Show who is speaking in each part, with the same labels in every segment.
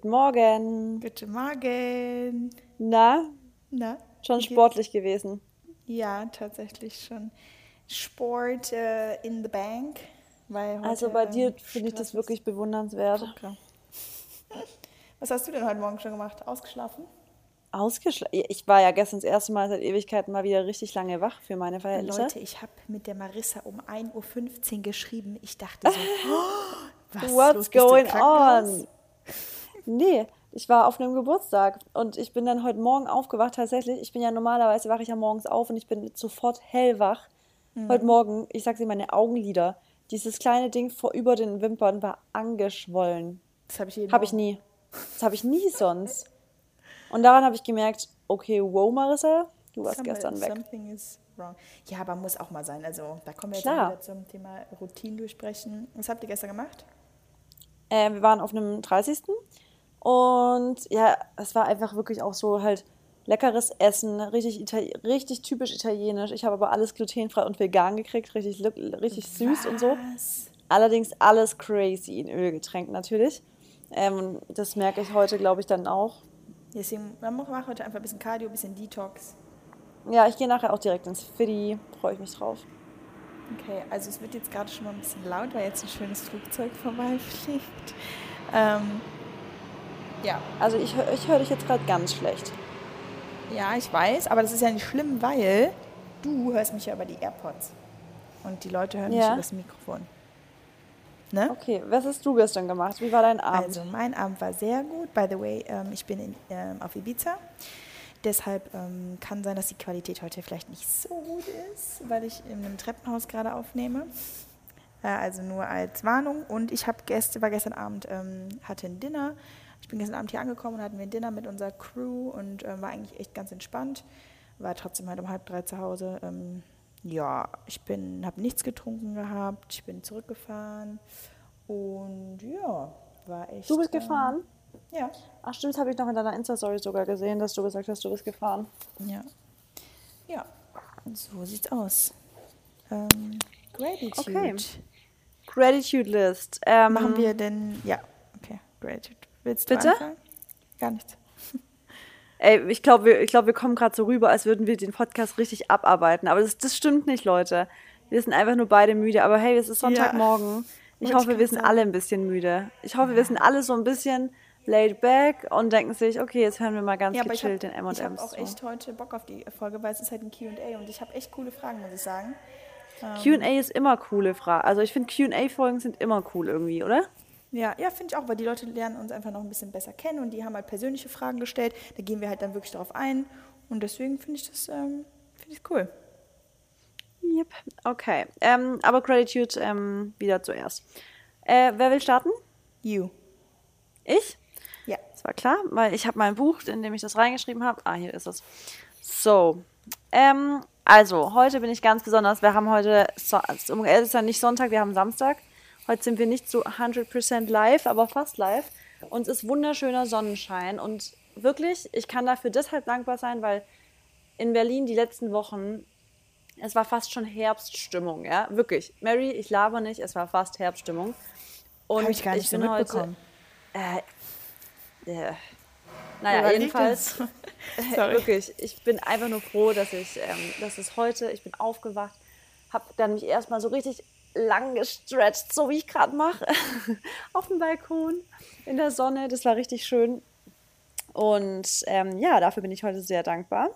Speaker 1: Guten Morgen.
Speaker 2: Guten Morgen.
Speaker 1: Na?
Speaker 2: Na?
Speaker 1: Schon sportlich gewesen.
Speaker 2: Ja, tatsächlich schon. Sport äh, in the bank. Weil
Speaker 1: also bei dir finde ich das wirklich bewundernswert. Okay.
Speaker 2: Was hast du denn heute Morgen schon gemacht? Ausgeschlafen?
Speaker 1: Ausgeschlafen? Ich war ja gestern das erste Mal seit Ewigkeiten mal wieder richtig lange wach für meine Verhältnisse.
Speaker 2: Leute, ich habe mit der Marissa um 1.15 Uhr geschrieben. Ich dachte so, oh,
Speaker 1: was What's going on? Nee, ich war auf einem Geburtstag und ich bin dann heute Morgen aufgewacht. Tatsächlich, ich bin ja normalerweise wache ich ja morgens auf und ich bin sofort hellwach. Mhm. Heute Morgen, ich sag's dir, meine Augenlider, dieses kleine Ding vor über den Wimpern war angeschwollen.
Speaker 2: Das habe ich jeden
Speaker 1: Habe ich nie. Das habe ich nie sonst. Und daran habe ich gemerkt, okay, wow, Marissa, du warst Something, gestern weg.
Speaker 2: Something is wrong. Ja, aber muss auch mal sein. Also da kommen wir jetzt wieder zum Thema Routine durchsprechen. Was habt ihr gestern gemacht?
Speaker 1: Äh, wir waren auf einem 30. Und ja, es war einfach wirklich auch so halt leckeres Essen, richtig, Itali richtig typisch italienisch. Ich habe aber alles glutenfrei und vegan gekriegt, richtig, richtig süß und so. Allerdings alles crazy in Öl getränkt natürlich. Ähm, das merke ich heute, glaube ich, dann auch.
Speaker 2: Deswegen, man macht heute einfach ein bisschen Cardio, ein bisschen Detox.
Speaker 1: Ja, ich gehe nachher auch direkt ins Fiddy, freue ich mich drauf.
Speaker 2: Okay, also es wird jetzt gerade schon mal ein bisschen laut, weil jetzt ein schönes Flugzeug vorbeifliegt. Ähm,
Speaker 1: ja. Also ich, ich höre dich jetzt gerade ganz schlecht.
Speaker 2: Ja, ich weiß, aber das ist ja nicht schlimm, weil du hörst mich ja über die AirPods. Und die Leute hören ja. mich über das Mikrofon.
Speaker 1: Ne? Okay, was hast du gestern gemacht? Wie war dein Abend?
Speaker 2: Also mein Abend war sehr gut. By the way, ähm, ich bin in, ähm, auf Ibiza. Deshalb ähm, kann sein, dass die Qualität heute vielleicht nicht so gut ist, weil ich in einem Treppenhaus gerade aufnehme. Äh, also nur als Warnung. Und ich habe Gäste, war gestern Abend, ähm, hatte ein Dinner. Ich bin gestern Abend hier angekommen und hatten wir ein Dinner mit unserer Crew und äh, war eigentlich echt ganz entspannt. War trotzdem halt um halb drei zu Hause. Ähm, ja, ich bin, habe nichts getrunken gehabt. Ich bin zurückgefahren und ja, war echt.
Speaker 1: Du bist ähm, gefahren?
Speaker 2: Ja.
Speaker 1: Ach stimmt, habe ich noch in deiner Insta-Story sogar gesehen, dass du gesagt hast, du bist gefahren.
Speaker 2: Ja. Ja, so sieht's aus. Ähm, Gratitude. Okay.
Speaker 1: Gratitude List.
Speaker 2: Ähm, Machen wir denn, ja, okay, Gratitude. Willst du Bitte? Anfangen? Gar nichts.
Speaker 1: Ey, ich glaube, wir, glaub, wir kommen gerade so rüber, als würden wir den Podcast richtig abarbeiten. Aber das, das stimmt nicht, Leute. Wir sind einfach nur beide müde. Aber hey, es ist Sonntagmorgen. Ja. Ich hoffe, wir sind alle ein bisschen müde. Ich hoffe, wir sind alle so ein bisschen laid back und denken sich, okay, jetzt hören wir mal ganz ja, gechillt
Speaker 2: hab,
Speaker 1: den M&M's
Speaker 2: Ich habe auch echt heute Bock auf die Folge, weil es ist halt ein Q&A und ich habe echt coole Fragen, muss ich sagen.
Speaker 1: Q&A ist immer coole Fragen. Also ich finde Q&A-Folgen sind immer cool irgendwie, oder?
Speaker 2: Ja, ja, finde ich auch, weil die Leute lernen uns einfach noch ein bisschen besser kennen und die haben halt persönliche Fragen gestellt. Da gehen wir halt dann wirklich darauf ein und deswegen finde ich das ähm, find ich cool.
Speaker 1: Yep, okay. Ähm, aber Gratitude ähm, wieder zuerst. Äh, wer will starten?
Speaker 2: You.
Speaker 1: Ich?
Speaker 2: Ja.
Speaker 1: Das war klar, weil ich habe mein Buch, in dem ich das reingeschrieben habe. Ah, hier ist es. So. Ähm, also, heute bin ich ganz besonders. Wir haben heute, so, es ist ja nicht Sonntag, wir haben Samstag. Heute sind wir nicht so 100% live, aber fast live. Und es ist wunderschöner Sonnenschein. Und wirklich, ich kann dafür deshalb dankbar sein, weil in Berlin die letzten Wochen, es war fast schon Herbststimmung, ja, wirklich. Mary, ich laber nicht, es war fast Herbststimmung.
Speaker 2: Und Hab ich gar nicht ich bin so heute,
Speaker 1: äh, äh, naja, jedenfalls, wirklich, ich bin einfach nur froh, dass ich, ähm, dass es heute, ich bin aufgewacht, habe dann mich erstmal so richtig lang gestretcht, so wie ich gerade mache, auf dem Balkon in der Sonne. Das war richtig schön. Und ähm, ja, dafür bin ich heute sehr dankbar.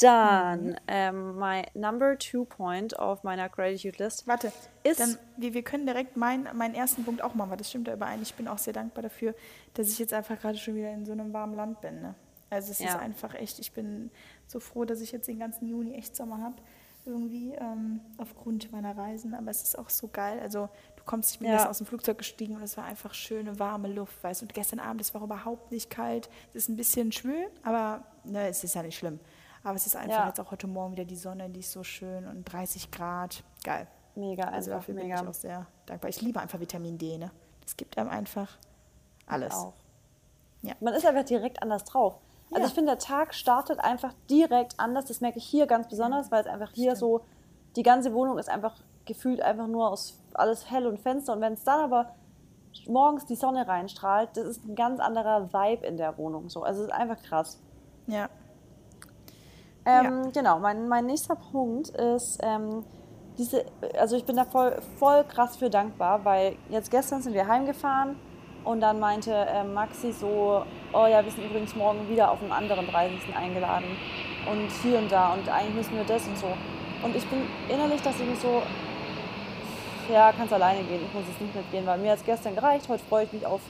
Speaker 1: Dann mhm. ähm, mein Number Two Point auf meiner Gratitude List.
Speaker 2: Warte, ist. Dann, wir, wir können direkt mein, meinen ersten Punkt auch machen, weil das stimmt da überein. Ich bin auch sehr dankbar dafür, dass ich jetzt einfach gerade schon wieder in so einem warmen Land bin. Ne? Also es ja. ist einfach echt, ich bin so froh, dass ich jetzt den ganzen Juni echt Sommer habe irgendwie ähm, aufgrund meiner Reisen. Aber es ist auch so geil. Also du kommst, ich bin ja. aus dem Flugzeug gestiegen und es war einfach schöne, warme Luft, weißt du. Und gestern Abend, es war überhaupt nicht kalt. Es ist ein bisschen schwül, aber ne, es ist ja nicht schlimm. Aber es ist einfach ja. jetzt auch heute Morgen wieder die Sonne, die ist so schön und 30 Grad. Geil.
Speaker 1: Mega,
Speaker 2: also dafür mega. bin ich auch sehr dankbar. Ich liebe einfach Vitamin D, ne? Das gibt einem einfach alles. Auch.
Speaker 1: Ja. Man ist einfach direkt anders drauf. Also ja. ich finde, der Tag startet einfach direkt anders. Das merke ich hier ganz besonders, weil es einfach hier Stimmt. so, die ganze Wohnung ist einfach gefühlt einfach nur aus alles hell und Fenster. Und wenn es dann aber morgens die Sonne reinstrahlt, das ist ein ganz anderer Vibe in der Wohnung. So. Also es ist einfach krass.
Speaker 2: Ja.
Speaker 1: Ähm, Genau, mein, mein nächster Punkt ist, ähm, diese, also ich bin da voll, voll krass für dankbar, weil jetzt gestern sind wir heimgefahren und dann meinte äh, Maxi so, oh ja, wir sind übrigens morgen wieder auf einem anderen 30. eingeladen und hier und da und eigentlich müssen wir das und so. Und ich bin innerlich, dass ich mich so, ja, kannst alleine gehen, ich muss jetzt nicht mitgehen, weil mir hat es gestern gereicht, heute freue ich mich auf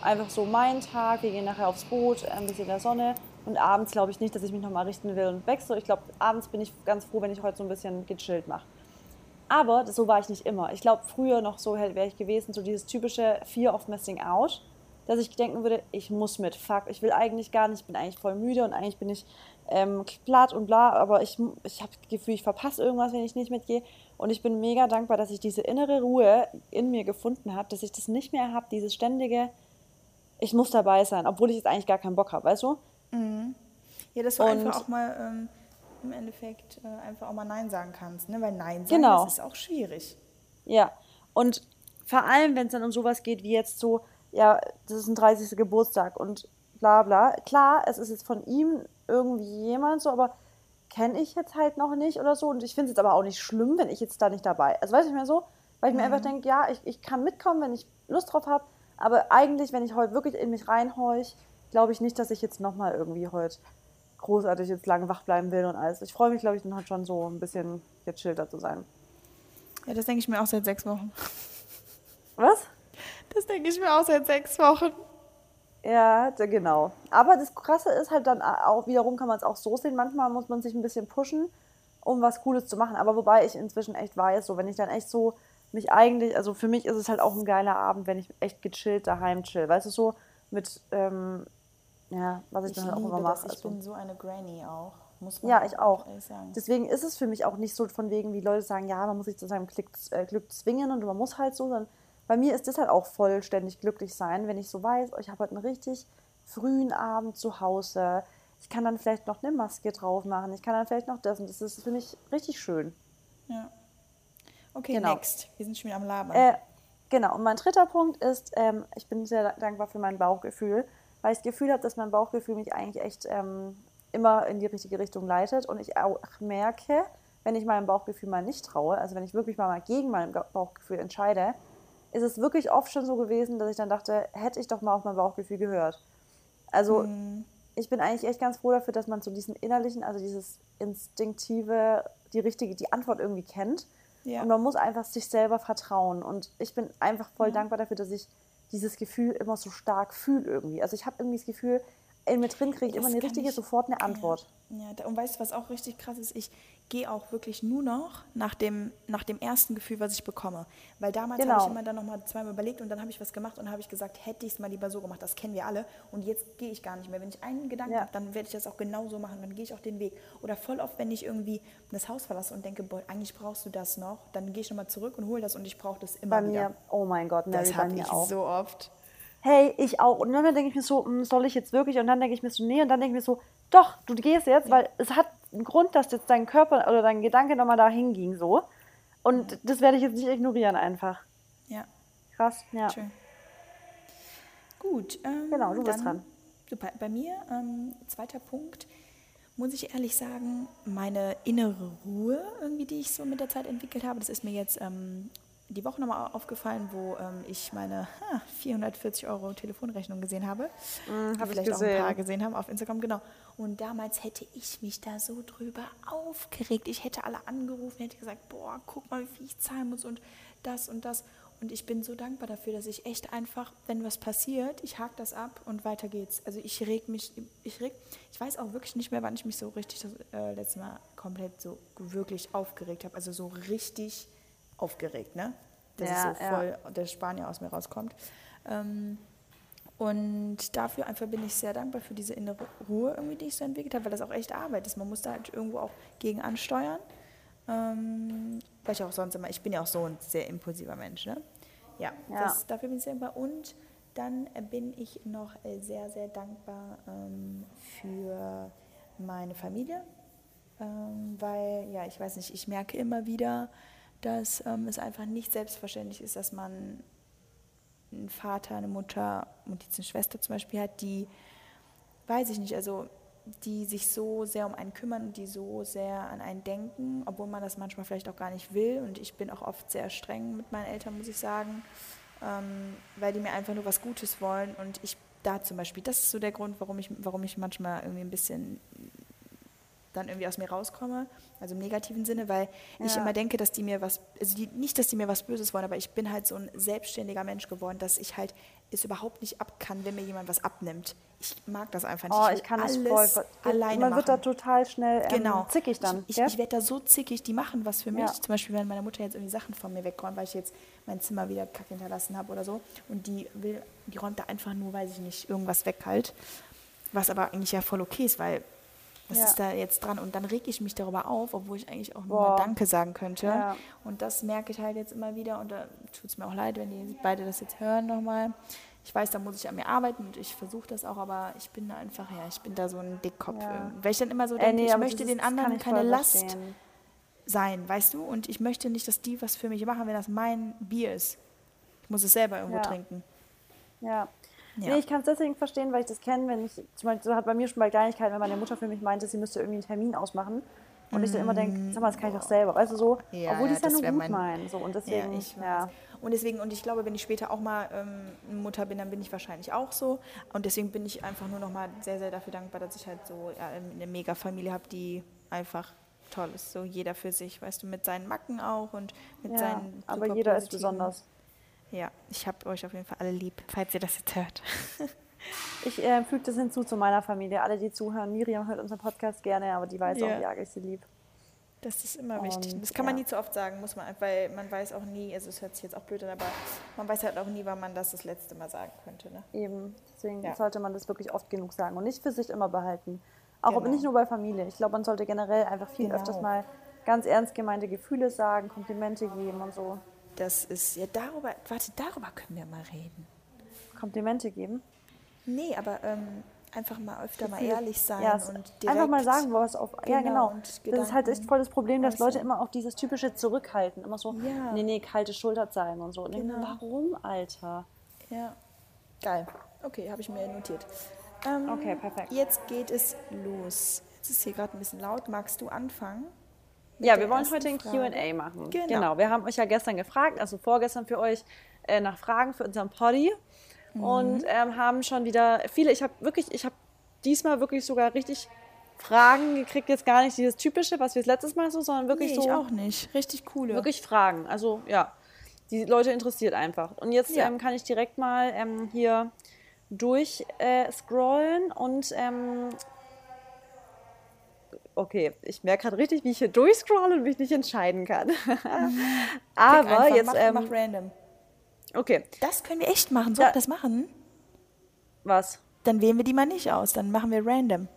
Speaker 1: einfach so meinen Tag, wir gehen nachher aufs Boot, ein bisschen in der Sonne und abends glaube ich nicht, dass ich mich nochmal richten will und wechsle. Ich glaube, abends bin ich ganz froh, wenn ich heute so ein bisschen gechillt mache. Aber so war ich nicht immer. Ich glaube, früher noch so wäre ich gewesen, so dieses typische Fear of Missing Out, dass ich denken würde, ich muss mit, fuck, ich will eigentlich gar nicht, ich bin eigentlich voll müde und eigentlich bin ich ähm, platt und bla, aber ich, ich habe das Gefühl, ich verpasse irgendwas, wenn ich nicht mitgehe. Und ich bin mega dankbar, dass ich diese innere Ruhe in mir gefunden habe, dass ich das nicht mehr habe, dieses ständige, ich muss dabei sein, obwohl ich jetzt eigentlich gar keinen Bock habe, weißt du?
Speaker 2: Mhm. Ja, dass du und einfach auch mal ähm, im Endeffekt äh, einfach auch mal Nein sagen kannst. Ne? Weil Nein sagen, genau. das ist auch schwierig.
Speaker 1: Ja, und vor allem, wenn es dann um sowas geht wie jetzt so, ja, das ist ein 30. Geburtstag und bla bla. Klar, es ist jetzt von ihm irgendwie jemand so, aber kenne ich jetzt halt noch nicht oder so. Und ich finde es jetzt aber auch nicht schlimm, wenn ich jetzt da nicht dabei. Also weiß ich mir so, weil ich mhm. mir einfach denke, ja, ich, ich kann mitkommen, wenn ich Lust drauf habe. Aber eigentlich, wenn ich heute wirklich in mich reinhorch, glaube ich nicht, dass ich jetzt nochmal irgendwie heute großartig jetzt lange wach bleiben will und alles. Ich freue mich, glaube ich, dann halt schon so ein bisschen gechillter zu sein.
Speaker 2: Ja, das denke ich mir auch seit sechs Wochen.
Speaker 1: Was?
Speaker 2: Das denke ich mir auch seit sechs Wochen.
Speaker 1: Ja, genau. Aber das Krasse ist halt dann auch, wiederum kann man es auch so sehen, manchmal muss man sich ein bisschen pushen, um was Cooles zu machen. Aber wobei ich inzwischen echt weiß, so wenn ich dann echt so mich eigentlich, also für mich ist es halt auch ein geiler Abend, wenn ich echt gechillt daheim chill. Weißt du, so mit ähm, ja, was ich, ich dann halt auch immer mache.
Speaker 2: Ich also. bin so eine Granny auch.
Speaker 1: Muss man ja, ich auch. Deswegen ist es für mich auch nicht so von wegen, wie Leute sagen, ja, man muss sich zu seinem Glück, äh, Glück zwingen und man muss halt so, sondern bei mir ist das halt auch vollständig glücklich sein, wenn ich so weiß, oh, ich habe heute einen richtig frühen Abend zu Hause. Ich kann dann vielleicht noch eine Maske drauf machen. Ich kann dann vielleicht noch das und das ist für mich richtig schön.
Speaker 2: Ja. Okay, genau. next. Wir sind schon wieder am Labern.
Speaker 1: Äh, genau. Und mein dritter Punkt ist, ähm, ich bin sehr dankbar für mein Bauchgefühl weil ich das Gefühl habe, dass mein Bauchgefühl mich eigentlich echt ähm, immer in die richtige Richtung leitet und ich auch merke, wenn ich meinem Bauchgefühl mal nicht traue, also wenn ich wirklich mal gegen mein Bauchgefühl entscheide, ist es wirklich oft schon so gewesen, dass ich dann dachte, hätte ich doch mal auf mein Bauchgefühl gehört. Also mhm. ich bin eigentlich echt ganz froh dafür, dass man so diesen innerlichen, also dieses instinktive, die richtige, die Antwort irgendwie kennt. Ja. Und man muss einfach sich selber vertrauen. Und ich bin einfach voll ja. dankbar dafür, dass ich dieses Gefühl immer so stark fühle irgendwie. Also ich habe irgendwie das Gefühl, in mir drin kriege ich immer eine richtige, ich, sofort eine Antwort.
Speaker 2: Ja, ja, und weißt du, was auch richtig krass ist? Ich gehe auch wirklich nur noch nach dem, nach dem ersten Gefühl, was ich bekomme. Weil damals genau. habe ich immer dann nochmal zweimal überlegt und dann habe ich was gemacht und habe ich gesagt, hätte ich es mal lieber so gemacht, das kennen wir alle. Und jetzt gehe ich gar nicht mehr. Wenn ich einen Gedanken ja. habe, dann werde ich das auch genau so machen, dann gehe ich auch den Weg. Oder voll oft, wenn ich irgendwie das Haus verlasse und denke, boah, eigentlich brauchst du das noch, dann gehe ich nochmal zurück und hole das und ich brauche das immer
Speaker 1: bei
Speaker 2: wieder.
Speaker 1: Mir, oh mein Gott, Mary,
Speaker 2: das habe ich auch. so oft
Speaker 1: hey, ich auch. Und dann denke ich mir so, hm, soll ich jetzt wirklich? Und dann denke ich mir so, nee. Und dann denke ich mir so, doch, du gehst jetzt, ja. weil es hat einen Grund, dass jetzt dein Körper oder dein Gedanke nochmal dahin ging so. Und ja. das werde ich jetzt nicht ignorieren einfach.
Speaker 2: Ja.
Speaker 1: Krass, ja.
Speaker 2: Schön. Gut.
Speaker 1: Ähm, genau, du bist dran.
Speaker 2: Super. Bei mir, ähm, zweiter Punkt, muss ich ehrlich sagen, meine innere Ruhe, irgendwie, die ich so mit der Zeit entwickelt habe, das ist mir jetzt ähm, die Woche nochmal aufgefallen, wo ähm, ich meine ha, 440 Euro Telefonrechnung gesehen habe.
Speaker 1: Mm,
Speaker 2: hab vielleicht auch ein paar gesehen haben auf Instagram, genau. Und damals hätte ich mich da so drüber aufgeregt. Ich hätte alle angerufen, hätte gesagt, boah, guck mal, wie viel ich zahlen muss und das und das. Und ich bin so dankbar dafür, dass ich echt einfach, wenn was passiert, ich hake das ab und weiter geht's. Also ich reg mich, ich reg, ich weiß auch wirklich nicht mehr, wann ich mich so richtig das äh, letzte Mal komplett so wirklich aufgeregt habe. Also so richtig aufgeregt, ne? Dass ja, es so voll ja. der Spanier aus mir rauskommt. Ähm, und dafür einfach bin ich sehr dankbar für diese innere Ruhe, irgendwie, die ich so entwickelt habe, weil das auch echt Arbeit ist. Man muss da halt irgendwo auch gegen ansteuern. Ähm, weil ich auch sonst immer, ich bin ja auch so ein sehr impulsiver Mensch, ne? Ja, ja. Das, dafür bin ich sehr dankbar. Und dann bin ich noch sehr, sehr dankbar ähm, für meine Familie, ähm, weil, ja, ich weiß nicht, ich merke immer wieder, dass ähm, es einfach nicht selbstverständlich ist, dass man einen Vater, eine Mutter und jetzt eine Schwester zum Beispiel hat, die, weiß ich nicht, also die sich so sehr um einen kümmern und die so sehr an einen denken, obwohl man das manchmal vielleicht auch gar nicht will. Und ich bin auch oft sehr streng mit meinen Eltern, muss ich sagen, ähm, weil die mir einfach nur was Gutes wollen. Und ich da zum Beispiel, das ist so der Grund, warum ich, warum ich manchmal irgendwie ein bisschen dann irgendwie aus mir rauskomme, also im negativen Sinne, weil ja. ich immer denke, dass die mir was, also die, nicht, dass die mir was Böses wollen, aber ich bin halt so ein selbstständiger Mensch geworden, dass ich halt es überhaupt nicht ab kann, wenn mir jemand was abnimmt. Ich mag das einfach nicht.
Speaker 1: Oh, ich, ich kann alles voll, alleine Man machen. wird da total schnell ähm, genau. zickig dann.
Speaker 2: Ich, ich, ich werde da so zickig, die machen was für mich. Ja. Zum Beispiel, wenn meine Mutter jetzt irgendwie Sachen von mir wegräumt, weil ich jetzt mein Zimmer wieder kack hinterlassen habe oder so und die will, die räumt da einfach nur, weiß ich nicht, irgendwas weg halt. Was aber eigentlich ja voll okay ist, weil was ja. ist da jetzt dran? Und dann reg ich mich darüber auf, obwohl ich eigentlich auch nur Danke sagen könnte. Ja. Und das merke ich halt jetzt immer wieder. Und da tut es mir auch leid, wenn die beide das jetzt hören nochmal. Ich weiß, da muss ich an mir arbeiten und ich versuche das auch, aber ich bin da einfach, ja, ich bin da so ein Dickkopf. Ja. Weil ich dann immer so denke, äh, nee, ich möchte den anderen keine Last verstehen. sein, weißt du? Und ich möchte nicht, dass die was für mich machen, wenn das mein Bier ist. Ich muss es selber irgendwo trinken.
Speaker 1: Ja, ja. Nee, ich kann es deswegen verstehen, weil ich das kenne, wenn ich, zum Beispiel, so hat bei mir schon bei Kleinigkeiten, wenn meine Mutter für mich meinte, sie müsste irgendwie einen Termin ausmachen. Und mm. ich dann immer denke, sag mal, das kann ich doch selber. Du, so, ja, obwohl die es ja nur gut mein... meinen. So, und deswegen, ja, ich ja.
Speaker 2: Und deswegen, und ich glaube, wenn ich später auch mal ähm, Mutter bin, dann bin ich wahrscheinlich auch so. Und deswegen bin ich einfach nur noch mal sehr, sehr dafür dankbar, dass ich halt so ja, eine Mega-Familie habe, die einfach toll ist. So jeder für sich, weißt du, mit seinen Macken auch und mit
Speaker 1: ja,
Speaker 2: seinen.
Speaker 1: Aber jeder ist besonders.
Speaker 2: Ja, ich habe euch auf jeden Fall alle lieb, falls ihr das jetzt hört.
Speaker 1: ich äh, füge das hinzu zu meiner Familie. Alle, die zuhören, Miriam hört unseren Podcast gerne, aber die weiß ja. auch, wie arg ich sie lieb.
Speaker 2: Das ist immer wichtig. das kann ja. man nie zu oft sagen, muss man, weil man weiß auch nie, also es hört sich jetzt auch blöd an, aber man weiß halt auch nie, wann man das das letzte Mal sagen könnte. Ne?
Speaker 1: Eben, deswegen ja. sollte man das wirklich oft genug sagen und nicht für sich immer behalten. Auch genau. nicht nur bei Familie. Ich glaube, man sollte generell einfach viel genau. öfters mal ganz ernst gemeinte Gefühle sagen, Komplimente geben und so.
Speaker 2: Das ist ja darüber, warte, darüber können wir mal reden.
Speaker 1: Komplimente geben?
Speaker 2: Nee, aber ähm, einfach mal öfter mal ehrlich sein
Speaker 1: ja, und einfach mal sagen, was auf. Genau, ja, genau. Das ist halt echt voll das Problem, dass Leute immer auch dieses typische zurückhalten. Immer so, ja. nee, nee, kalte Schulter zeigen und so. Genau. Warum, Alter?
Speaker 2: Ja. Geil. Okay, habe ich mir notiert.
Speaker 1: Ähm, okay, perfekt.
Speaker 2: Jetzt geht es los. Jetzt ist hier gerade ein bisschen laut. Magst du anfangen?
Speaker 1: Ja, wir wollen heute ein QA machen. Genau. genau. Wir haben euch ja gestern gefragt, also vorgestern für euch, äh, nach Fragen für unseren Poddy. Mhm. Und ähm, haben schon wieder viele, ich habe wirklich, ich habe diesmal wirklich sogar richtig Fragen gekriegt, jetzt gar nicht dieses typische, was wir das letztes Mal so, sondern wirklich nee, so.
Speaker 2: Ich auch nicht. Richtig coole.
Speaker 1: Wirklich Fragen. Also ja, die Leute interessiert einfach. Und jetzt ja. ähm, kann ich direkt mal ähm, hier durchscrollen äh, und ähm, okay, ich merke gerade richtig, wie ich hier durchscrolle und mich nicht entscheiden kann. Aber einfach, jetzt.
Speaker 2: Mach,
Speaker 1: ähm,
Speaker 2: mach random.
Speaker 1: Okay.
Speaker 2: Das können wir echt machen. Soll ja. das machen?
Speaker 1: Was?
Speaker 2: Dann wählen wir die mal nicht aus. Dann machen wir random.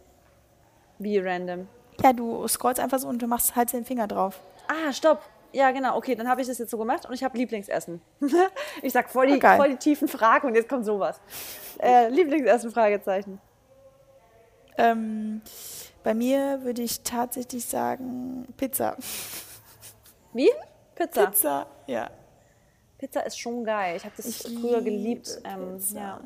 Speaker 1: Wie random?
Speaker 2: Ja, du scrollst einfach so und du machst halt den Finger drauf.
Speaker 1: Ah, stopp. Ja, genau. Okay, dann habe ich das jetzt so gemacht und ich habe Lieblingsessen. ich sag voll die, okay. voll die tiefen Fragen und jetzt kommt sowas. Äh, Lieblingsessen? Fragezeichen.
Speaker 2: Ähm, bei mir würde ich tatsächlich sagen Pizza.
Speaker 1: Wie?
Speaker 2: Pizza. Pizza, ja.
Speaker 1: Pizza ist schon geil. Ich habe das ich früher geliebt. Ähm, ja.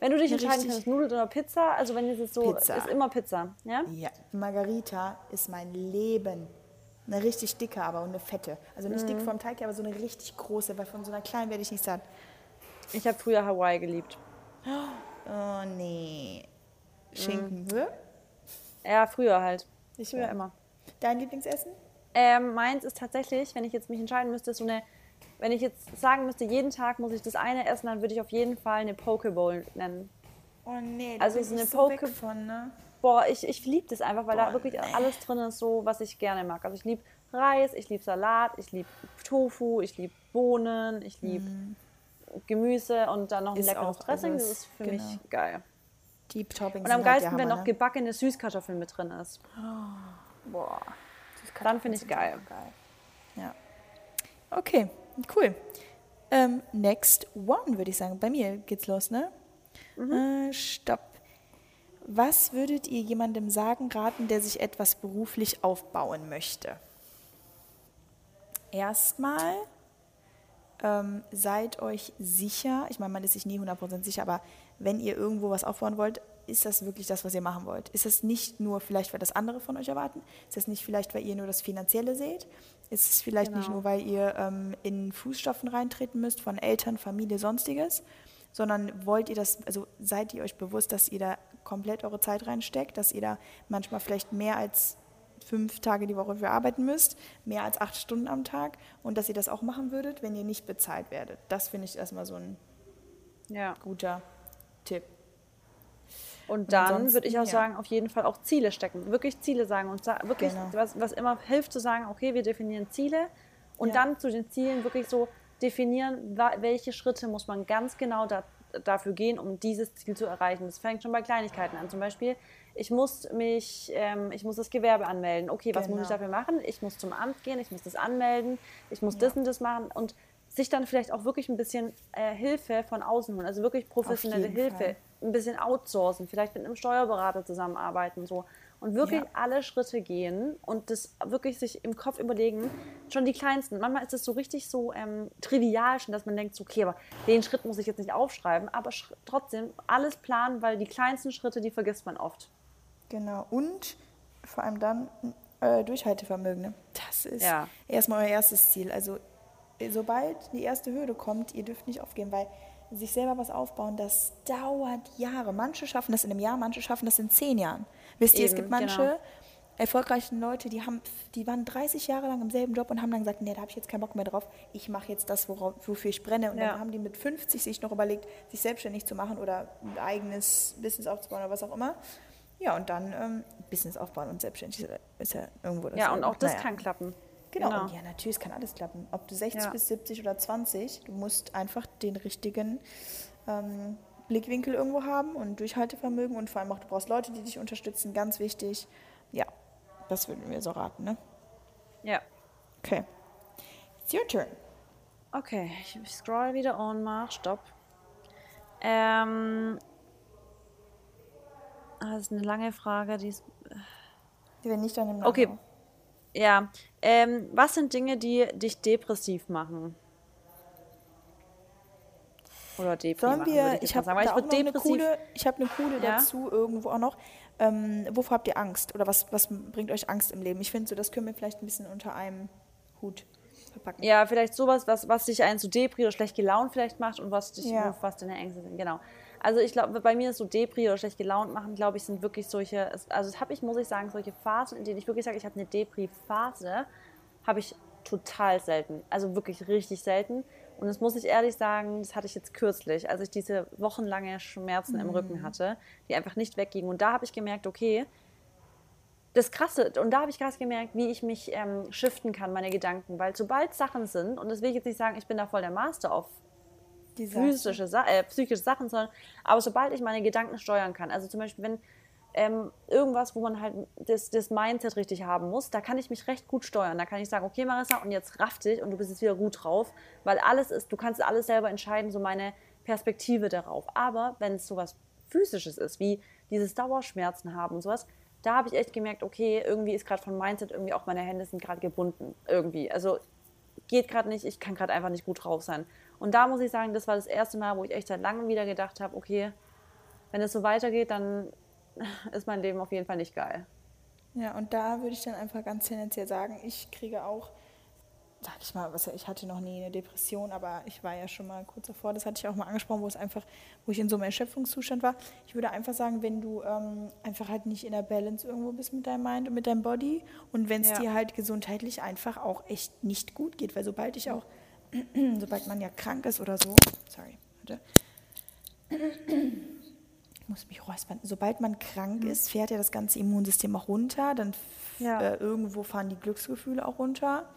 Speaker 1: Wenn du dich entscheiden kannst, Nudeln oder Pizza, also wenn es jetzt so Pizza. ist immer Pizza, ja?
Speaker 2: Ja. Margarita ist mein Leben. Eine richtig dicke, aber und eine fette. Also nicht mhm. dick vom Teig, aber so eine richtig große, weil von so einer kleinen werde ich nicht satt.
Speaker 1: Ich habe früher Hawaii geliebt.
Speaker 2: Oh nee. Schinken, mhm.
Speaker 1: Ja, früher halt. Ich früher immer.
Speaker 2: Dein Lieblingsessen?
Speaker 1: Ähm, meins ist tatsächlich, wenn ich jetzt mich entscheiden müsste, so eine, wenn ich jetzt sagen müsste, jeden Tag muss ich das eine essen, dann würde ich auf jeden Fall eine Pokeball nennen.
Speaker 2: Oh nee,
Speaker 1: also ist eine so Poke
Speaker 2: von, ne?
Speaker 1: Boah, ich, ich liebe das einfach, weil Boah, da wirklich nee. alles drin ist, so was ich gerne mag. Also ich liebe Reis, ich liebe Salat, ich liebe Tofu, ich liebe Bohnen, ich liebe mm. Gemüse und dann noch ein ist leckeres Dressing. Das ist für genau. mich geil.
Speaker 2: Die Toppings
Speaker 1: Und am geilsten, halt wenn noch ne? gebackene Süßkartoffeln mit drin ist.
Speaker 2: Oh, boah.
Speaker 1: Dann finde ich geil.
Speaker 2: geil. Ja. Okay, cool. Ähm, next one, würde ich sagen. Bei mir geht's los, ne? Mhm. Äh, stopp. Was würdet ihr jemandem sagen, raten, der sich etwas beruflich aufbauen möchte? Erstmal ähm, seid euch sicher, ich meine, man ist sich nie 100% sicher, aber wenn ihr irgendwo was aufbauen wollt, ist das wirklich das, was ihr machen wollt? Ist es nicht nur vielleicht, weil das andere von euch erwarten? Ist es nicht vielleicht, weil ihr nur das Finanzielle seht? Ist es vielleicht genau. nicht nur, weil ihr ähm, in Fußstapfen reintreten müsst von Eltern, Familie, sonstiges? Sondern wollt ihr das, also seid ihr euch bewusst, dass ihr da komplett eure Zeit reinsteckt, dass ihr da manchmal vielleicht mehr als fünf Tage die Woche für arbeiten müsst, mehr als acht Stunden am Tag und dass ihr das auch machen würdet, wenn ihr nicht bezahlt werdet. Das finde ich erstmal so ein ja. guter Tipp.
Speaker 1: Und dann würde ich auch ja. sagen, auf jeden Fall auch Ziele stecken. Wirklich Ziele sagen und wirklich, genau. was, was immer hilft zu sagen, okay, wir definieren Ziele und ja. dann zu den Zielen wirklich so definieren, welche Schritte muss man ganz genau da, dafür gehen, um dieses Ziel zu erreichen. Das fängt schon bei Kleinigkeiten an. Zum Beispiel, ich muss mich, ähm, ich muss das Gewerbe anmelden. Okay, was genau. muss ich genau. dafür machen? Ich muss zum Amt gehen, ich muss das anmelden, ich muss ja. das und das machen und sich dann vielleicht auch wirklich ein bisschen äh, Hilfe von außen holen, also wirklich professionelle Hilfe, Fall. ein bisschen outsourcen, vielleicht mit einem Steuerberater zusammenarbeiten so und wirklich ja. alle Schritte gehen und das wirklich sich im Kopf überlegen, schon die kleinsten. Manchmal ist es so richtig so ähm, trivial schon, dass man denkt, okay, aber den Schritt muss ich jetzt nicht aufschreiben, aber trotzdem alles planen, weil die kleinsten Schritte, die vergisst man oft.
Speaker 2: Genau und vor allem dann äh, Durchhaltevermögen. Ne? Das ist ja. erstmal euer erstes Ziel. Also sobald die erste Hürde kommt, ihr dürft nicht aufgeben, weil sich selber was aufbauen, das dauert Jahre. Manche schaffen das in einem Jahr, manche schaffen das in zehn Jahren. Wisst ihr, Eben, es gibt manche genau. erfolgreichen Leute, die, haben, die waren 30 Jahre lang im selben Job und haben dann gesagt, nee, da habe ich jetzt keinen Bock mehr drauf, ich mache jetzt das, worauf, wofür ich brenne. Und ja. dann haben die mit 50 sich noch überlegt, sich selbstständig zu machen oder ein eigenes Business aufzubauen oder was auch immer. Ja, und dann ähm, Business aufbauen und selbstständig ist ja irgendwo das.
Speaker 1: Ja, und auch das naja. kann klappen.
Speaker 2: Genau. genau. Und ja, natürlich, es kann alles klappen. Ob du 60 ja. bis 70 oder 20, du musst einfach den richtigen ähm, Blickwinkel irgendwo haben und Durchhaltevermögen und vor allem auch, du brauchst Leute, die dich unterstützen, ganz wichtig. Ja, das würden wir so raten, ne?
Speaker 1: Ja.
Speaker 2: Okay. It's your turn.
Speaker 1: Okay, ich scroll wieder on, mach, stopp. Ähm, das ist eine lange Frage, die ist.
Speaker 2: Die wir nicht dann im
Speaker 1: Okay. Ja. Ähm, was sind Dinge, die dich depressiv machen?
Speaker 2: Oder depressiv Sollen wir, ich, ich habe ich eine coole, ich habe eine coole ja? dazu irgendwo auch noch. Ähm, wovor habt ihr Angst? Oder was, was bringt euch Angst im Leben? Ich finde so, das können wir vielleicht ein bisschen unter einem Hut verpacken.
Speaker 1: Ja, vielleicht sowas, was, was dich einen zu Depri oder schlecht gelaunt vielleicht macht und was dich, ja. was deine Ängste sind. Genau. Also ich glaube, bei mir ist so Depri oder schlecht gelaunt machen, glaube ich, sind wirklich solche, also das habe ich, muss ich sagen, solche Phasen, in denen ich wirklich sage, ich habe eine Depri-Phase, habe ich total selten. Also wirklich richtig selten. Und das muss ich ehrlich sagen, das hatte ich jetzt kürzlich, als ich diese wochenlange Schmerzen mhm. im Rücken hatte, die einfach nicht weggingen. Und da habe ich gemerkt, okay, das Krasse, und da habe ich krass gemerkt, wie ich mich ähm, shiften kann, meine Gedanken. Weil sobald Sachen sind, und das will ich jetzt nicht sagen, ich bin da voll der Master auf die physische, äh, psychische Sachen, sondern aber sobald ich meine Gedanken steuern kann, also zum Beispiel, wenn ähm, irgendwas, wo man halt das, das Mindset richtig haben muss, da kann ich mich recht gut steuern. Da kann ich sagen, okay Marissa, und jetzt raff dich und du bist jetzt wieder gut drauf, weil alles ist, du kannst alles selber entscheiden, so meine Perspektive darauf. Aber wenn es sowas physisches ist, wie dieses Dauerschmerzen haben und sowas, da habe ich echt gemerkt, okay, irgendwie ist gerade von Mindset irgendwie auch meine Hände sind gerade gebunden irgendwie. Also geht gerade nicht, ich kann gerade einfach nicht gut drauf sein. Und da muss ich sagen, das war das erste Mal, wo ich echt seit langem wieder gedacht habe, okay, wenn es so weitergeht, dann ist mein Leben auf jeden Fall nicht geil.
Speaker 2: Ja, und da würde ich dann einfach ganz tendenziell sagen, ich kriege auch, sag ich mal, was, ich hatte noch nie eine Depression, aber ich war ja schon mal kurz davor, das hatte ich auch mal angesprochen, wo es einfach, wo ich in so einem Erschöpfungszustand war. Ich würde einfach sagen, wenn du ähm, einfach halt nicht in der Balance irgendwo bist mit deinem Mind und mit deinem Body und wenn es ja. dir halt gesundheitlich einfach auch echt nicht gut geht, weil sobald ich auch sobald man ja krank ist oder so, sorry, warte. Ich muss mich räuspern. Sobald man krank mhm. ist, fährt ja das ganze Immunsystem auch runter. Dann ja. äh, irgendwo fahren die Glücksgefühle auch runter.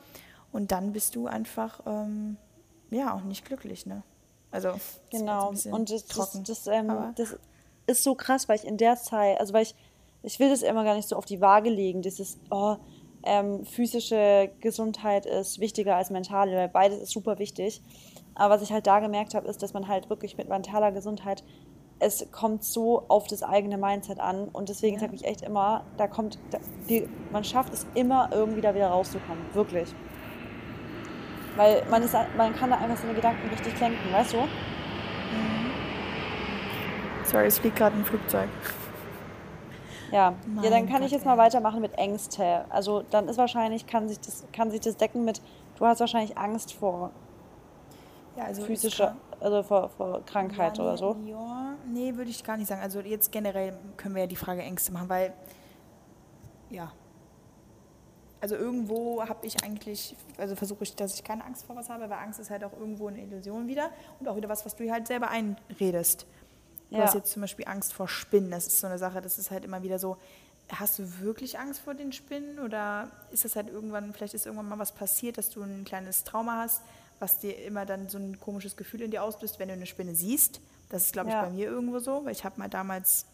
Speaker 2: Und dann bist du einfach, ähm, ja, auch nicht glücklich, ne? Also,
Speaker 1: genau. Und das, das, das, ähm, das, ist so krass, weil ich in der Zeit, also weil ich, ich will das immer gar nicht so auf die Waage legen, dieses, oh, ähm, physische Gesundheit ist wichtiger als mentale, weil beides ist super wichtig. Aber was ich halt da gemerkt habe, ist, dass man halt wirklich mit mentaler Gesundheit, es kommt so auf das eigene Mindset an. Und deswegen ja. sage ich echt immer, da kommt, da, die, man schafft es immer irgendwie da wieder rauszukommen. Wirklich. Weil man, ist, man kann da einfach seine Gedanken richtig lenken, weißt du?
Speaker 2: Sorry, es fliegt gerade ein Flugzeug.
Speaker 1: Ja,
Speaker 2: Mein
Speaker 1: ja, dann kann ich
Speaker 2: Gott,
Speaker 1: jetzt mal weitermachen mit Ängste. Also dann ist wahrscheinlich, kann sich das, kann sich das decken mit, du hast wahrscheinlich Angst vor
Speaker 2: Ja, also
Speaker 1: physischer, also vor, vor Krankheit
Speaker 2: ja,
Speaker 1: oder so.
Speaker 2: Ja, nee, würde ich gar nicht sagen. Also jetzt generell können wir ja die Frage Ängste machen, weil ja. Also irgendwo habe ich eigentlich, also versuche ich, dass ich keine Angst vor was habe, weil Angst ist halt auch irgendwo eine Illusion wieder und auch wieder was, was du halt selber einredest. Du
Speaker 1: Ja.
Speaker 2: hast jetzt zum Beispiel Angst vor Spinnen. Das ist so eine Sache, das ist halt immer wieder so, hast du wirklich Angst vor den Spinnen oder ist das halt irgendwann, vielleicht ist irgendwann mal was passiert, dass du ein kleines Trauma hast, was dir immer dann so ein komisches Gefühl in dir auslöst, wenn du eine Spinne siehst. Das ist, glaube ich,
Speaker 1: Ja.
Speaker 2: bei mir irgendwo so, weil ich habe mal damals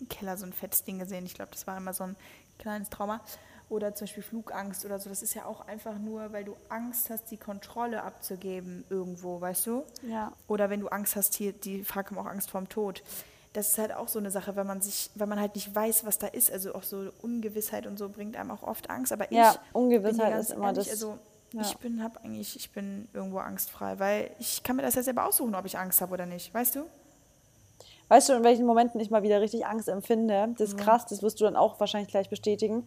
Speaker 2: im Keller so ein fettes Ding gesehen. Ich glaube, das war immer so ein kleines Trauma. Oder zum Beispiel Flugangst oder so. Das ist ja auch einfach nur, weil du Angst hast, die Kontrolle abzugeben irgendwo, weißt du?
Speaker 1: Ja.
Speaker 2: Oder wenn du Angst hast, hier, die Frage kam auch Angst vorm Tod. Das ist halt auch so eine Sache, wenn man sich, wenn man halt nicht weiß, was da ist. Also auch so Ungewissheit und so bringt einem auch oft Angst. Aber ich
Speaker 1: Ja, Ungewissheit
Speaker 2: ganz
Speaker 1: ist immer das-
Speaker 2: Also
Speaker 1: ja.
Speaker 2: ich bin, hab eigentlich, ich bin irgendwo angstfrei, weil ich kann mir das ja selber aussuchen, ob ich Angst habe oder nicht. Weißt du?
Speaker 1: Weißt du, in welchen Momenten ich mal wieder richtig Angst empfinde? Das ist krass, das wirst du dann auch wahrscheinlich gleich bestätigen.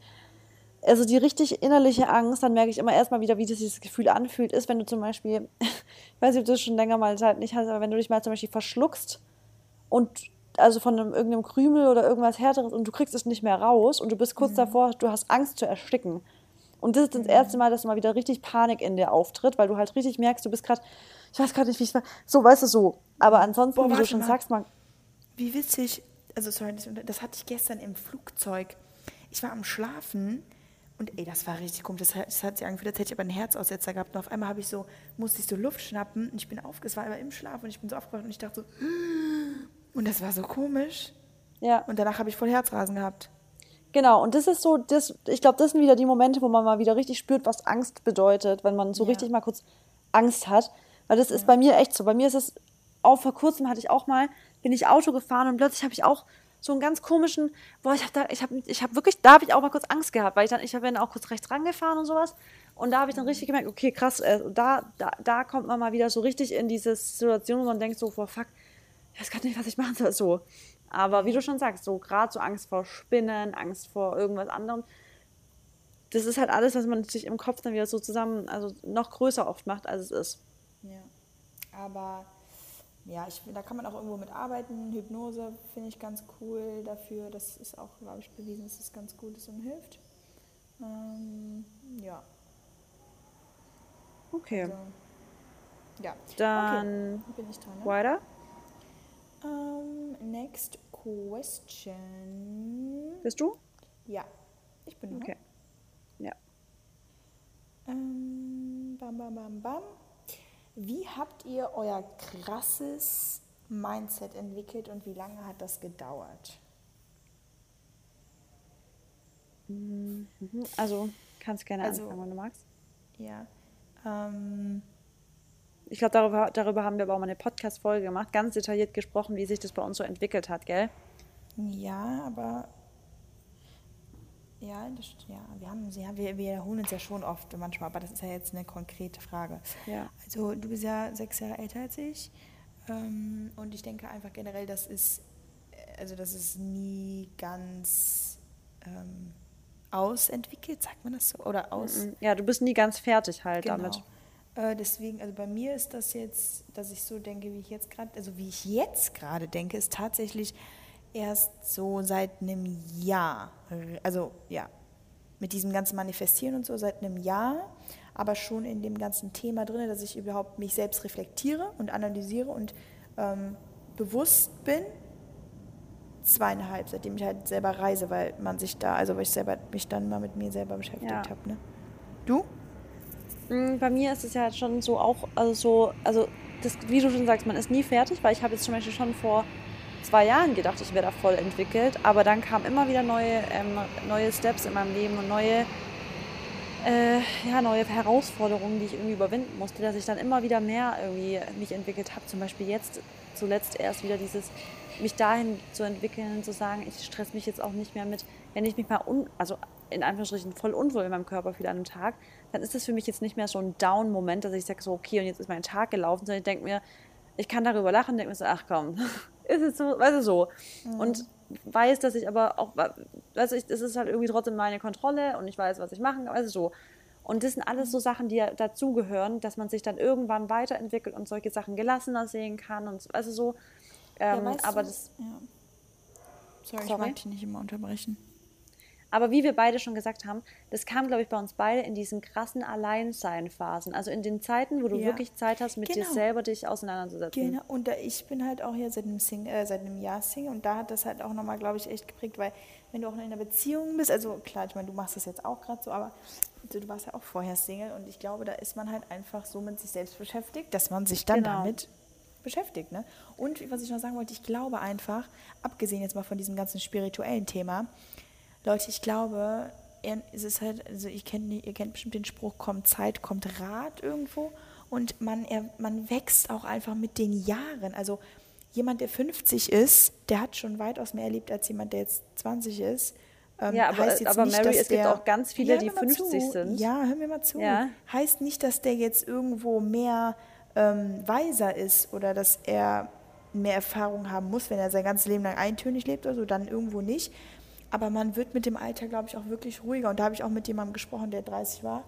Speaker 1: Also die richtig innerliche Angst, dann merke ich immer erstmal wieder, wie das dieses Gefühl anfühlt, ist, wenn du zum Beispiel, ich weiß nicht, ob du das schon länger mal Zeit nicht hast, aber wenn du dich mal zum Beispiel verschluckst und also von einem, irgendeinem Krümel oder irgendwas härteres und du kriegst es nicht mehr raus und du bist kurz davor, du hast Angst zu ersticken. Und das ist das erste Mal, dass mal wieder richtig Panik in dir auftritt, weil du halt richtig merkst, du bist gerade, ich weiß gerade nicht, wie ich es so, weißt du, so. Aber ansonsten,
Speaker 2: Boah,
Speaker 1: wie du schon
Speaker 2: mal.
Speaker 1: sagst, man,
Speaker 2: Wie witzig, also sorry, das hatte ich gestern im Flugzeug. Ich war am Schlafen und ey, das war richtig komisch. Das, hat- das hat sich angefühlt, als hätte ich aber einen Herzaussetzer gehabt. Und auf einmal habe ich so, musste ich so Luft schnappen und ich bin aufgewacht, es war aber im Schlaf und ich bin so aufgewacht und ich dachte so, und das war so komisch.
Speaker 1: ja.
Speaker 2: Und danach habe ich voll Herzrasen gehabt.
Speaker 1: Genau, und das ist so, das, ich glaube, das sind wieder die Momente, wo man mal wieder richtig spürt, was Angst bedeutet, wenn man so
Speaker 2: Ja.
Speaker 1: richtig mal kurz Angst hat. Weil das ist bei mir echt so. Bei mir ist es, auch vor kurzem hatte ich auch mal, bin ich Auto gefahren und plötzlich habe ich auch so einen ganz komischen, boah, ich habe da, ich habe ich hab wirklich, da habe ich auch mal kurz Angst gehabt, weil ich dann, ich bin auch kurz rechts rangefahren und sowas. Und da habe ich dann richtig gemerkt, okay, krass, äh, da, da, da kommt man mal wieder so richtig in diese Situation, wo man denkt so, boah, fuck, ich weiß gar nicht, was ich machen soll. So. Aber wie du schon sagst, so gerade so Angst vor Spinnen, Angst vor irgendwas anderem, das ist halt alles, was man sich im Kopf dann wieder so zusammen, also noch größer oft macht, als es ist.
Speaker 2: Ja, aber ja, ich, da kann man auch irgendwo mit arbeiten. Hypnose finde ich ganz cool dafür. Das ist auch, glaube ich, bewiesen, dass es ganz gut ist und hilft. Ähm, ja,
Speaker 1: Okay,
Speaker 2: also, ja.
Speaker 1: dann
Speaker 2: Okay, bin ich dran. Ne?
Speaker 1: weiter.
Speaker 2: Um, next question.
Speaker 1: Bist du?
Speaker 2: Ja, ich bin dran.
Speaker 1: Okay. Ja.
Speaker 2: Ähm, bam, bam, bam, bam. Wie habt ihr euer krasses Mindset entwickelt und wie lange hat das gedauert?
Speaker 1: Mhm. Also, kannst gerne
Speaker 2: Also-
Speaker 1: anfangen, wenn du magst.
Speaker 2: Ja. Ähm,
Speaker 1: Ich glaube, darüber, darüber haben wir aber auch mal eine Podcast-Folge gemacht, ganz detailliert gesprochen, wie sich das bei uns so entwickelt hat, gell?
Speaker 2: ja, aber ja, das, ja, wir haben, ja, wir, wir wiederholen uns ja schon oft manchmal, aber das ist ja jetzt eine konkrete Frage.
Speaker 1: Ja.
Speaker 2: Also du bist ja sechs Jahre älter als ich ähm, und ich denke einfach generell, das ist, äh, also das ist nie ganz ähm, ausentwickelt, sagt man das so? Oder aus?
Speaker 1: Ja, du bist nie ganz fertig halt
Speaker 2: Genau.
Speaker 1: damit.
Speaker 2: Äh, deswegen, also bei mir ist das jetzt, dass ich so denke, wie ich jetzt gerade, also wie ich jetzt gerade denke, ist tatsächlich erst so seit einem Jahr. Also ja, mit diesem ganzen Manifestieren und so seit einem Jahr, aber schon in dem ganzen Thema drin, dass ich überhaupt mich selbst reflektiere und analysiere und ähm, bewusst bin. Zweieinhalb, seitdem ich halt selber reise, weil man sich da, also weil ich selber mich dann mal mit mir selber beschäftigt
Speaker 1: Ja.
Speaker 2: habe. Ne? Du?
Speaker 1: Mm, Bei mir ist es ja schon so auch, also so, also das, wie du schon sagst, man ist nie fertig, weil ich habe jetzt zum Beispiel schon vor zwei Jahren gedacht, ich wäre da voll entwickelt, aber dann kamen immer wieder neue, ähm, neue Steps in meinem Leben und neue, äh, ja, neue Herausforderungen, die ich irgendwie überwinden musste, dass ich dann immer wieder mehr irgendwie mich entwickelt habe. Zum Beispiel jetzt zuletzt erst wieder dieses, mich dahin zu entwickeln, zu sagen, ich stress mich jetzt auch nicht mehr mit, wenn ich mich mal un, also in Anführungsstrichen voll unwohl in meinem Körper fühle an einem Tag, dann ist das für mich jetzt nicht mehr so ein Down-Moment, dass ich sage so, okay, und jetzt ist mein Tag gelaufen, sondern ich denke mir, ich kann darüber lachen, denke mir so, ach komm, ist es so, weißt du, so. Mhm. Und weiß, dass ich aber auch, weißt du, es ist halt irgendwie trotzdem meine Kontrolle und ich weiß, was ich machen kann, weißt du, so. Und das sind alles so Sachen, die ja dazugehören, dass man sich dann irgendwann weiterentwickelt und solche Sachen gelassener sehen kann und also so. Ähm, ja, aber du, das. Ja.
Speaker 2: Sorry, Sorry, ich mag dich nicht immer unterbrechen.
Speaker 1: Aber wie wir beide schon gesagt haben, das kam, glaube ich, bei uns beide in diesen krassen Alleinsein-Phasen. Also in den Zeiten, wo du ja. wirklich Zeit hast, mit genau. dir selber dich auseinanderzusetzen.
Speaker 2: Genau, und da, ich bin halt auch hier seit einem, Sing äh, seit einem Jahr Single und da hat das halt auch nochmal, glaube ich, echt geprägt, weil wenn du auch in einer Beziehung bist, also klar, ich meine, du machst das jetzt auch gerade so, aber du, du, warst ja auch vorher Single und ich glaube, da ist man halt einfach so mit sich selbst beschäftigt, dass man sich dann genau. damit beschäftigt. Ne? Und was ich noch sagen wollte, ich glaube einfach, abgesehen jetzt mal von diesem ganzen spirituellen Thema, Leute, ich glaube, es ist halt, also ich kenn, ihr kennt bestimmt den Spruch, kommt Zeit, kommt Rat irgendwo. Und man, er, man wächst auch einfach mit den Jahren. Also jemand, der 50 ist, der hat schon weitaus mehr erlebt als jemand, der jetzt 20 ist.
Speaker 1: Ähm, ja, aber, aber nicht, Mary, es gibt auch ganz viele, ja, die 50
Speaker 2: zu.
Speaker 1: sind.
Speaker 2: Ja, hör mir mal zu. Ja. Heißt nicht, dass der jetzt irgendwo mehr ähm, weiser ist oder dass er mehr Erfahrung haben muss, wenn er sein ganzes Leben lang eintönig lebt oder so, dann irgendwo nicht. Aber man wird mit dem Alter, glaube ich, auch wirklich ruhiger. Und da habe ich auch mit jemandem gesprochen, der 30 war.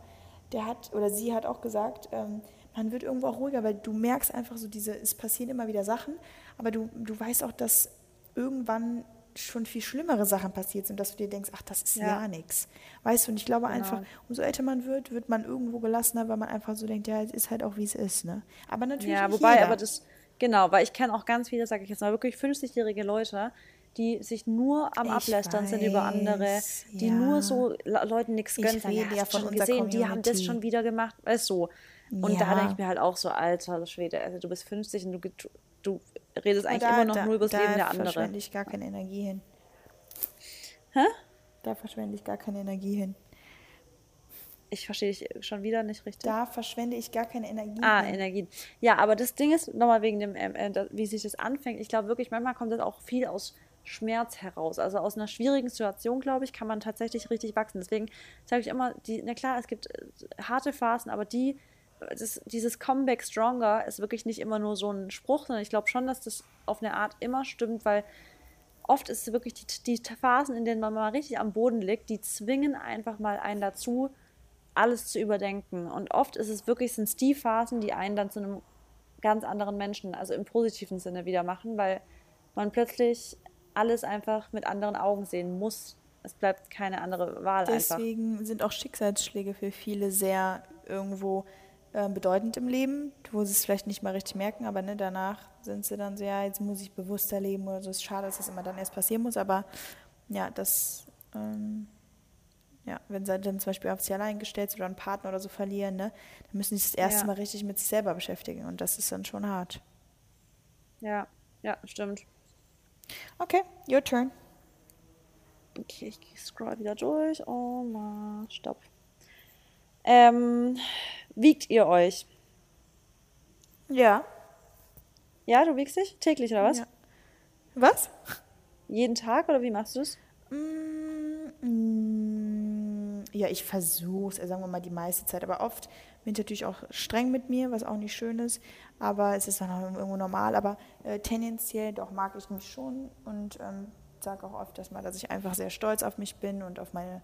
Speaker 2: Der hat, oder sie hat auch gesagt, ähm, man wird irgendwo auch ruhiger, weil du merkst einfach so diese, es passieren immer wieder Sachen, aber du, du weißt auch, dass irgendwann schon viel schlimmere Sachen passiert sind, dass du dir denkst, ach, das ist ja, ja nichts. Weißt du, und ich glaube genau. einfach, umso älter man wird, wird man irgendwo gelassener, weil man einfach so denkt, ja, es ist halt auch, wie es ist, ne? Aber natürlich
Speaker 1: Ja, wobei, jeder. aber das, genau, weil ich kenne auch ganz viele, sage ich jetzt mal, wirklich 50-jährige Leute, die sich nur am ich Ablästern weiß, sind über andere, die ja. nur so Leuten nichts gönnen. Ich rede ja von schon gesehen, Community. die haben das schon wieder gemacht, weißt du. Und ja. da denke ich mir halt auch so, alter Schwede, also du bist 50 und du, du redest eigentlich da, immer noch da, nur über das Leben der anderen. Da
Speaker 2: verschwende ich gar keine Energie hin.
Speaker 1: Hä?
Speaker 2: Da verschwende ich gar keine Energie hin.
Speaker 1: Ich verstehe dich schon wieder nicht richtig.
Speaker 2: Da verschwende ich gar keine Energie.
Speaker 1: Ah, hin. Energien. Ja, aber das Ding ist, nochmal wegen dem, ähm, äh, wie sich das anfängt, ich glaube wirklich, manchmal kommt das auch viel aus Schmerz heraus. Also aus einer schwierigen Situation, glaube ich, kann man tatsächlich richtig wachsen. Deswegen sage ich immer, die, na klar, es gibt äh, harte Phasen, aber die, das, dieses Comeback Stronger ist wirklich nicht immer nur so ein Spruch, sondern ich glaube schon, dass das auf eine Art immer stimmt, weil oft ist es wirklich die, die Phasen, in denen man mal richtig am Boden liegt, die zwingen einfach mal einen dazu, alles zu überdenken. Und oft ist es wirklich, sind es die Phasen, die einen dann zu einem ganz anderen Menschen, also im positiven Sinne wieder machen, weil man plötzlich alles einfach mit anderen Augen sehen muss. Es bleibt keine andere Wahl
Speaker 2: Deswegen
Speaker 1: einfach.
Speaker 2: sind auch Schicksalsschläge für viele sehr irgendwo äh, bedeutend im Leben, wo sie es vielleicht nicht mal richtig merken, aber ne, danach sind sie dann so, ja, jetzt muss ich bewusster leben oder so. Es ist schade, dass das immer dann erst passieren muss, aber ja, das, ähm, ja, wenn sie dann zum Beispiel auf sich allein gestellt sind oder einen Partner oder so verlieren, ne, dann müssen sie sich das erste ja. Mal richtig mit sich selber beschäftigen und das ist dann schon hart.
Speaker 1: Ja, ja, stimmt.
Speaker 2: Okay, your turn.
Speaker 1: Okay, ich scroll wieder durch. Oh mal, stopp. Ähm, wiegt ihr euch?
Speaker 2: Ja.
Speaker 1: Ja, du wiegst dich täglich oder was? Ja.
Speaker 2: Was?
Speaker 1: Jeden Tag oder wie machst du es?
Speaker 2: Mm, mm, ja, ich versuche es, äh, sagen wir mal die meiste Zeit, aber oft bin ich natürlich auch streng mit mir, was auch nicht schön ist aber es ist dann auch irgendwo normal. Aber äh, tendenziell doch mag ich mich schon und ähm, sage auch oft, dass, dass ich einfach sehr stolz auf mich bin und auf meine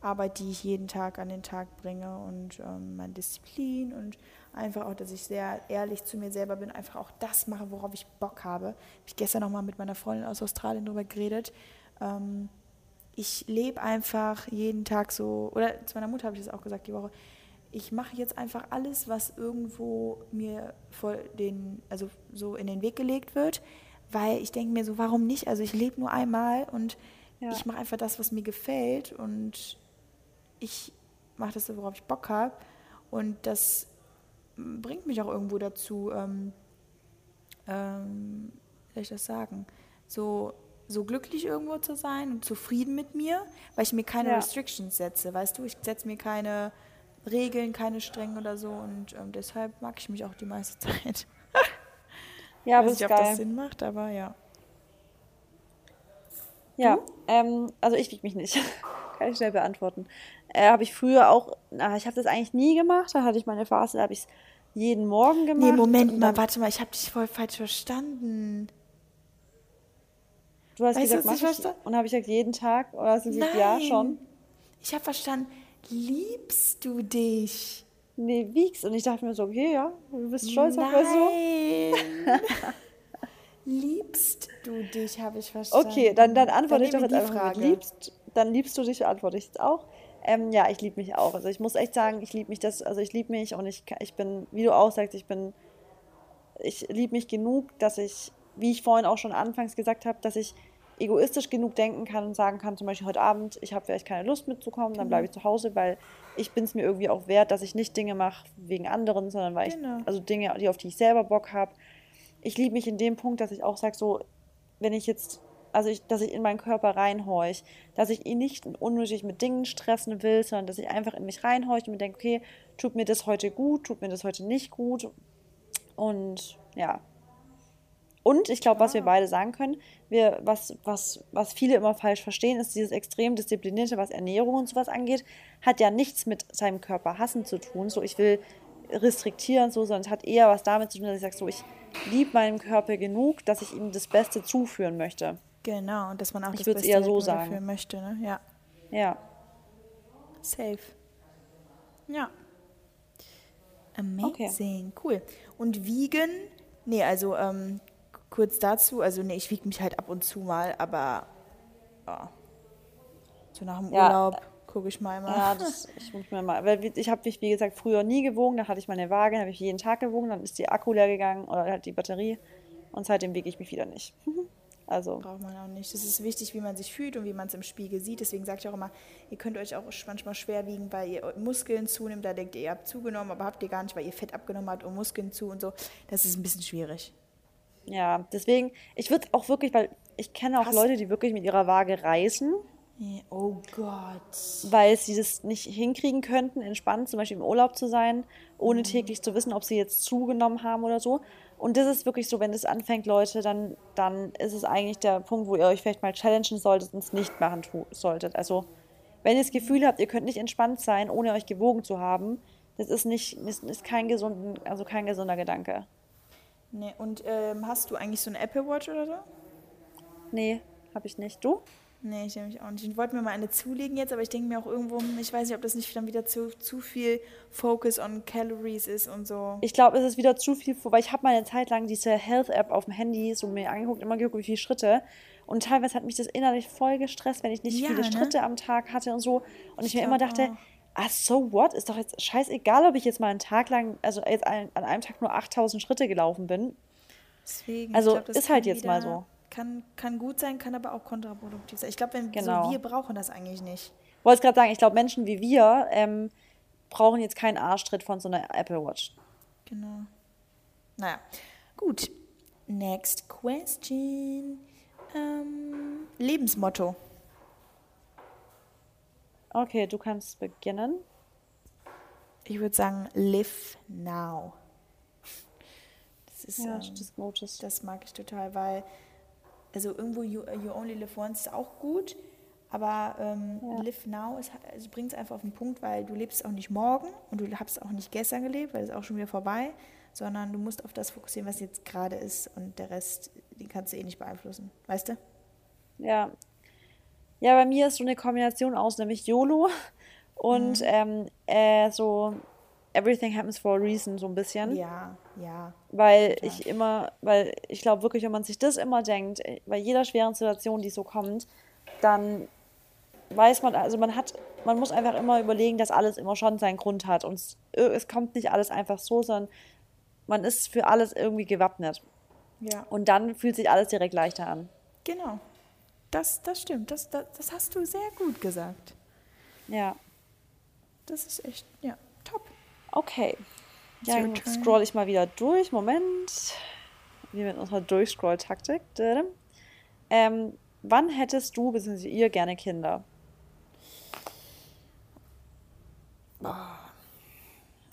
Speaker 2: Arbeit, die ich jeden Tag an den Tag bringe und ähm, meine Disziplin und einfach auch, dass ich sehr ehrlich zu mir selber bin, einfach auch das mache, worauf ich Bock habe. Habe ich gestern noch mal mit meiner Freundin aus Australien darüber geredet. Ähm, ich lebe einfach jeden Tag so, oder zu meiner Mutter habe ich das auch gesagt die Woche, ich mache jetzt einfach alles, was irgendwo mir vor den, also so in den Weg gelegt wird, weil ich denke mir so, warum nicht? Also ich lebe nur einmal und ja. ich mache einfach das, was mir gefällt und ich mache das so, worauf ich Bock habe und das bringt mich auch irgendwo dazu, ähm, ähm, wie soll ich das sagen, so so glücklich irgendwo zu sein und zufrieden mit mir, weil ich mir keine ja. Restrictions setze, weißt du, ich setze mir keine Regeln, keine strengen oder so. Und ähm, deshalb mag ich mich auch die meiste Zeit.
Speaker 1: ja, aber ich weiß nicht,
Speaker 2: ob das Sinn macht, aber ja.
Speaker 1: Ja, ähm, also ich wiege mich nicht. Kann ich schnell beantworten. Äh, habe ich früher auch, na, ich habe das eigentlich nie gemacht. Da hatte ich meine Phase, da habe ich es jeden Morgen gemacht.
Speaker 2: Nee, Moment mal, warte mal, ich habe dich voll falsch verstanden.
Speaker 1: Du hast
Speaker 2: Weißt
Speaker 1: gesagt, mach ich,
Speaker 2: verstanden-
Speaker 1: und habe ich gesagt, jeden Tag? Oder hast du gesagt, ja,
Speaker 2: Nein.
Speaker 1: schon?
Speaker 2: Ich habe verstanden, liebst du dich?
Speaker 1: Nee, wiegst. Und ich dachte mir so, okay, ja, du bist stolz auf mich so.
Speaker 2: Nein. liebst du dich, habe ich verstanden.
Speaker 1: Okay, dann, dann antworte ich doch jetzt einfach
Speaker 2: Frage.
Speaker 1: mit liebst. Dann liebst du dich, antworte ich jetzt auch. Ähm, ja, ich liebe mich auch. Also ich muss echt sagen, ich liebe mich das, also ich liebe mich und ich, ich bin, wie du auch sagst, ich bin, ich liebe mich genug, dass ich, wie ich vorhin auch schon anfangs gesagt habe, dass ich egoistisch genug denken kann und sagen kann, zum Beispiel heute Abend, ich habe vielleicht keine Lust mitzukommen, dann bleibe ich zu Hause, weil ich bin es mir irgendwie auch wert, dass ich nicht Dinge mache wegen anderen, sondern weil
Speaker 2: Genau.
Speaker 1: ich, also Dinge, die auf die ich selber Bock habe. Ich liebe mich in dem Punkt, dass ich auch sage, so, wenn ich jetzt, also ich, dass ich in meinen Körper reinhorch, dass ich ihn nicht unnötig mit Dingen stressen will, sondern dass ich einfach in mich reinhorche und mir denke, okay, tut mir das heute gut, tut mir das heute nicht gut. Und ja. Und ich glaube, was wir beide sagen können, wir, was, was, was viele immer falsch verstehen, ist dieses extrem disziplinierte, was Ernährung und sowas angeht, hat ja nichts mit seinem Körper hassen zu tun. So, ich will restriktieren, so, sondern es hat eher was damit zu tun, dass ich sage, so, ich liebe meinen Körper genug, dass ich ihm das Beste zuführen möchte.
Speaker 2: Genau, und dass man auch
Speaker 1: Ich
Speaker 2: das Beste
Speaker 1: eher so sagen.
Speaker 2: dafür möchte, ne? Ja,
Speaker 1: Ja.
Speaker 2: safe. Ja. Amazing, cool. Und wiegen? Nee, also ähm, kurz dazu, also nee, ich wiege mich halt ab und zu mal, aber ja. so nach dem
Speaker 1: Ja.
Speaker 2: Urlaub gucke ich mal immer.
Speaker 1: Ja, das, ich muss mir mal, weil ich habe mich, wie gesagt, früher nie gewogen, da hatte ich meine Waage, habe ich jeden Tag gewogen, dann ist die Akku leer gegangen oder halt die Batterie und seitdem wiege ich mich wieder nicht. Also,
Speaker 2: Braucht man auch nicht. Es ist wichtig, wie man sich fühlt und wie man es im Spiegel sieht. Deswegen sage ich auch immer, ihr könnt euch auch manchmal schwer wiegen, weil ihr Muskeln zunimmt. Da denkt ihr, ihr habt zugenommen, aber habt ihr gar nicht, weil ihr Fett abgenommen habt und Muskeln zu und so. Das ist ein bisschen schwierig.
Speaker 1: Ja, deswegen, ich würde auch wirklich, weil ich kenne auch
Speaker 2: Hast-
Speaker 1: Leute, die wirklich mit ihrer Waage reißen,
Speaker 2: Ja, Oh Gott.
Speaker 1: weil sie das nicht hinkriegen könnten, entspannt zum Beispiel im Urlaub zu sein, ohne täglich zu wissen, ob sie jetzt zugenommen haben oder so. Und das ist wirklich so, wenn das anfängt, Leute, dann, dann ist es eigentlich der Punkt, wo ihr euch vielleicht mal challengen solltet und es nicht machen solltet. Also, wenn ihr das Gefühl habt, ihr könnt nicht entspannt sein, ohne euch gewogen zu haben, das ist nicht, ist, ist kein gesunden, also kein gesunder Gedanke.
Speaker 2: Nee, und ähm, hast du eigentlich so eine Apple Watch oder so?
Speaker 1: Nee, habe ich nicht. Du?
Speaker 2: Nee, ich nämlich auch nicht. Ich wollte mir mal eine zulegen jetzt, aber ich denke mir auch irgendwo, hm, ich weiß nicht, ob das nicht dann wieder zu, zu viel Focus on Calories ist und so.
Speaker 1: Ich glaube, es ist wieder zu viel, weil ich habe mal eine Zeit lang diese Health-App auf dem Handy so mir angeguckt, immer geguckt, wie viele Schritte. Und teilweise hat mich das innerlich voll gestresst, wenn ich nicht
Speaker 2: Ja,
Speaker 1: viele
Speaker 2: ne?
Speaker 1: Schritte am Tag hatte und so. Und ich, mir
Speaker 2: glaub
Speaker 1: immer dachte,
Speaker 2: auch.
Speaker 1: Ah, so what? Ist doch jetzt scheißegal, ob ich jetzt mal einen Tag lang, also jetzt ein, an einem Tag nur 8000 Schritte gelaufen bin.
Speaker 2: Deswegen,
Speaker 1: Also,
Speaker 2: glaub, das
Speaker 1: ist halt jetzt mal so.
Speaker 2: Kann, kann gut sein, kann aber auch kontraproduktiv sein. Ich glaube, wenn
Speaker 1: Genau.
Speaker 2: so wir brauchen das eigentlich nicht.
Speaker 1: Wollte gerade sagen, ich glaube, Menschen wie wir ähm, brauchen jetzt keinen Arschtritt von so einer Apple Watch.
Speaker 2: Genau. Naja, gut. Next question. Ähm, Lebensmotto.
Speaker 1: Okay, du kannst beginnen.
Speaker 2: Ich würde sagen, live now. Das ist,
Speaker 1: Ja,
Speaker 2: ähm,
Speaker 1: das Gutes.
Speaker 2: das mag ich total, weil, also irgendwo you, you only live once ist auch gut, aber ähm,
Speaker 1: Ja.
Speaker 2: live now ist, also bringt es einfach auf den Punkt, weil du lebst auch nicht morgen und du hast auch nicht gestern gelebt, weil es auch schon wieder vorbei, sondern du musst auf das fokussieren, was jetzt gerade ist und der Rest, den kannst du eh nicht beeinflussen, weißt du?
Speaker 1: Ja. Ja, bei mir ist so eine Kombination aus nämlich YOLO und ähm, äh, so Everything happens for a reason, so ein bisschen.
Speaker 2: Ja, ja.
Speaker 1: Weil
Speaker 2: Total.
Speaker 1: ich immer, weil ich glaube wirklich, wenn man sich das immer denkt, äh, bei jeder schweren Situation, die so kommt, dann weiß man, also man hat, man muss einfach immer überlegen, dass alles immer schon seinen Grund hat. Und es, äh, es kommt nicht alles einfach so, sondern man ist für alles irgendwie gewappnet.
Speaker 2: Ja,
Speaker 1: Und dann fühlt sich alles direkt leichter an.
Speaker 2: genau. Das, das stimmt, das, das, das hast du sehr gut gesagt.
Speaker 1: Ja.
Speaker 2: Das ist echt, ja, top.
Speaker 1: Okay. Ja, dann scroll ich mal wieder durch. Moment. Wie mit unserer Durchscroll-Taktik. Ähm, wann hättest du bzw. ihr gerne Kinder?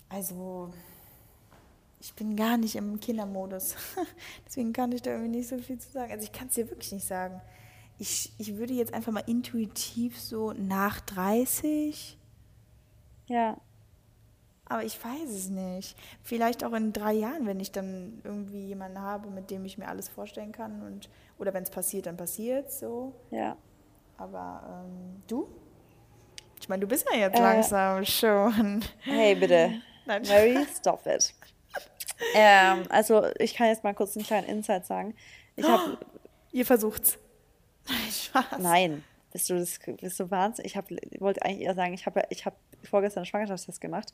Speaker 2: Also, ich bin gar nicht im Kindermodus. Deswegen kann ich da irgendwie nicht so viel zu sagen. Also, ich kann es dir wirklich nicht sagen. Ich, ich würde jetzt einfach mal intuitiv so nach 30.
Speaker 1: Ja.
Speaker 2: Aber ich weiß es nicht. Vielleicht auch in drei Jahren, wenn ich dann irgendwie jemanden habe, mit dem ich mir alles vorstellen kann. Und, oder wenn es passiert, dann passiert so.
Speaker 1: Ja.
Speaker 2: Aber ähm, du? Ich meine, du bist ja jetzt
Speaker 1: Äh,
Speaker 2: langsam schon.
Speaker 1: Hey, bitte.
Speaker 2: Nein.
Speaker 1: Mary, stop it. ähm, also, ich kann jetzt mal kurz einen kleinen Insight sagen. Ich habe
Speaker 2: Ihr versucht's. Spaß.
Speaker 1: Nein, bist du, das, bist du wahnsinnig? Ich, hab, wollte eigentlich eher sagen, ich habe ich hab vorgestern einen Schwangerschaftstest gemacht,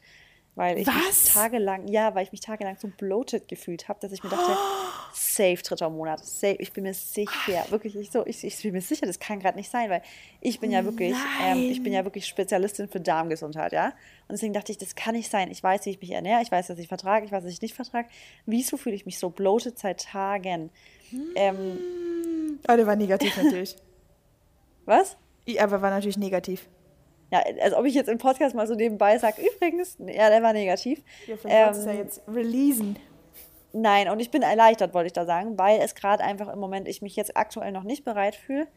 Speaker 1: weil ich
Speaker 2: Was?
Speaker 1: mich tagelang, ja, weil ich mich tagelang so bloated gefühlt habe, dass ich mir dachte, safe dritter Monat, safe, ich bin mir sicher, wirklich, ich, so, ich, ich bin mir sicher, das kann gerade nicht sein, weil ich bin ja wirklich, ähm, ich bin ja wirklich Spezialistin für Darmgesundheit, ja, und deswegen dachte ich, das kann nicht sein, ich weiß, wie ich mich ernähre, ich weiß, was ich vertrage, ich weiß, was ich nicht vertrage, wieso fühle ich mich so bloated seit Tagen? Ähm,
Speaker 2: Oh, der war negativ natürlich.
Speaker 1: was?
Speaker 2: Ja, aber war natürlich negativ.
Speaker 1: Ja, als ob ich jetzt im Podcast mal so nebenbei sage, übrigens, ja, der war negativ.
Speaker 2: Ja, vielleicht
Speaker 1: Ähm,
Speaker 2: ja jetzt releasen.
Speaker 1: Nein, und ich bin erleichtert, wollte ich da sagen, weil es gerade einfach im Moment ich mich jetzt aktuell noch nicht bereit fühle.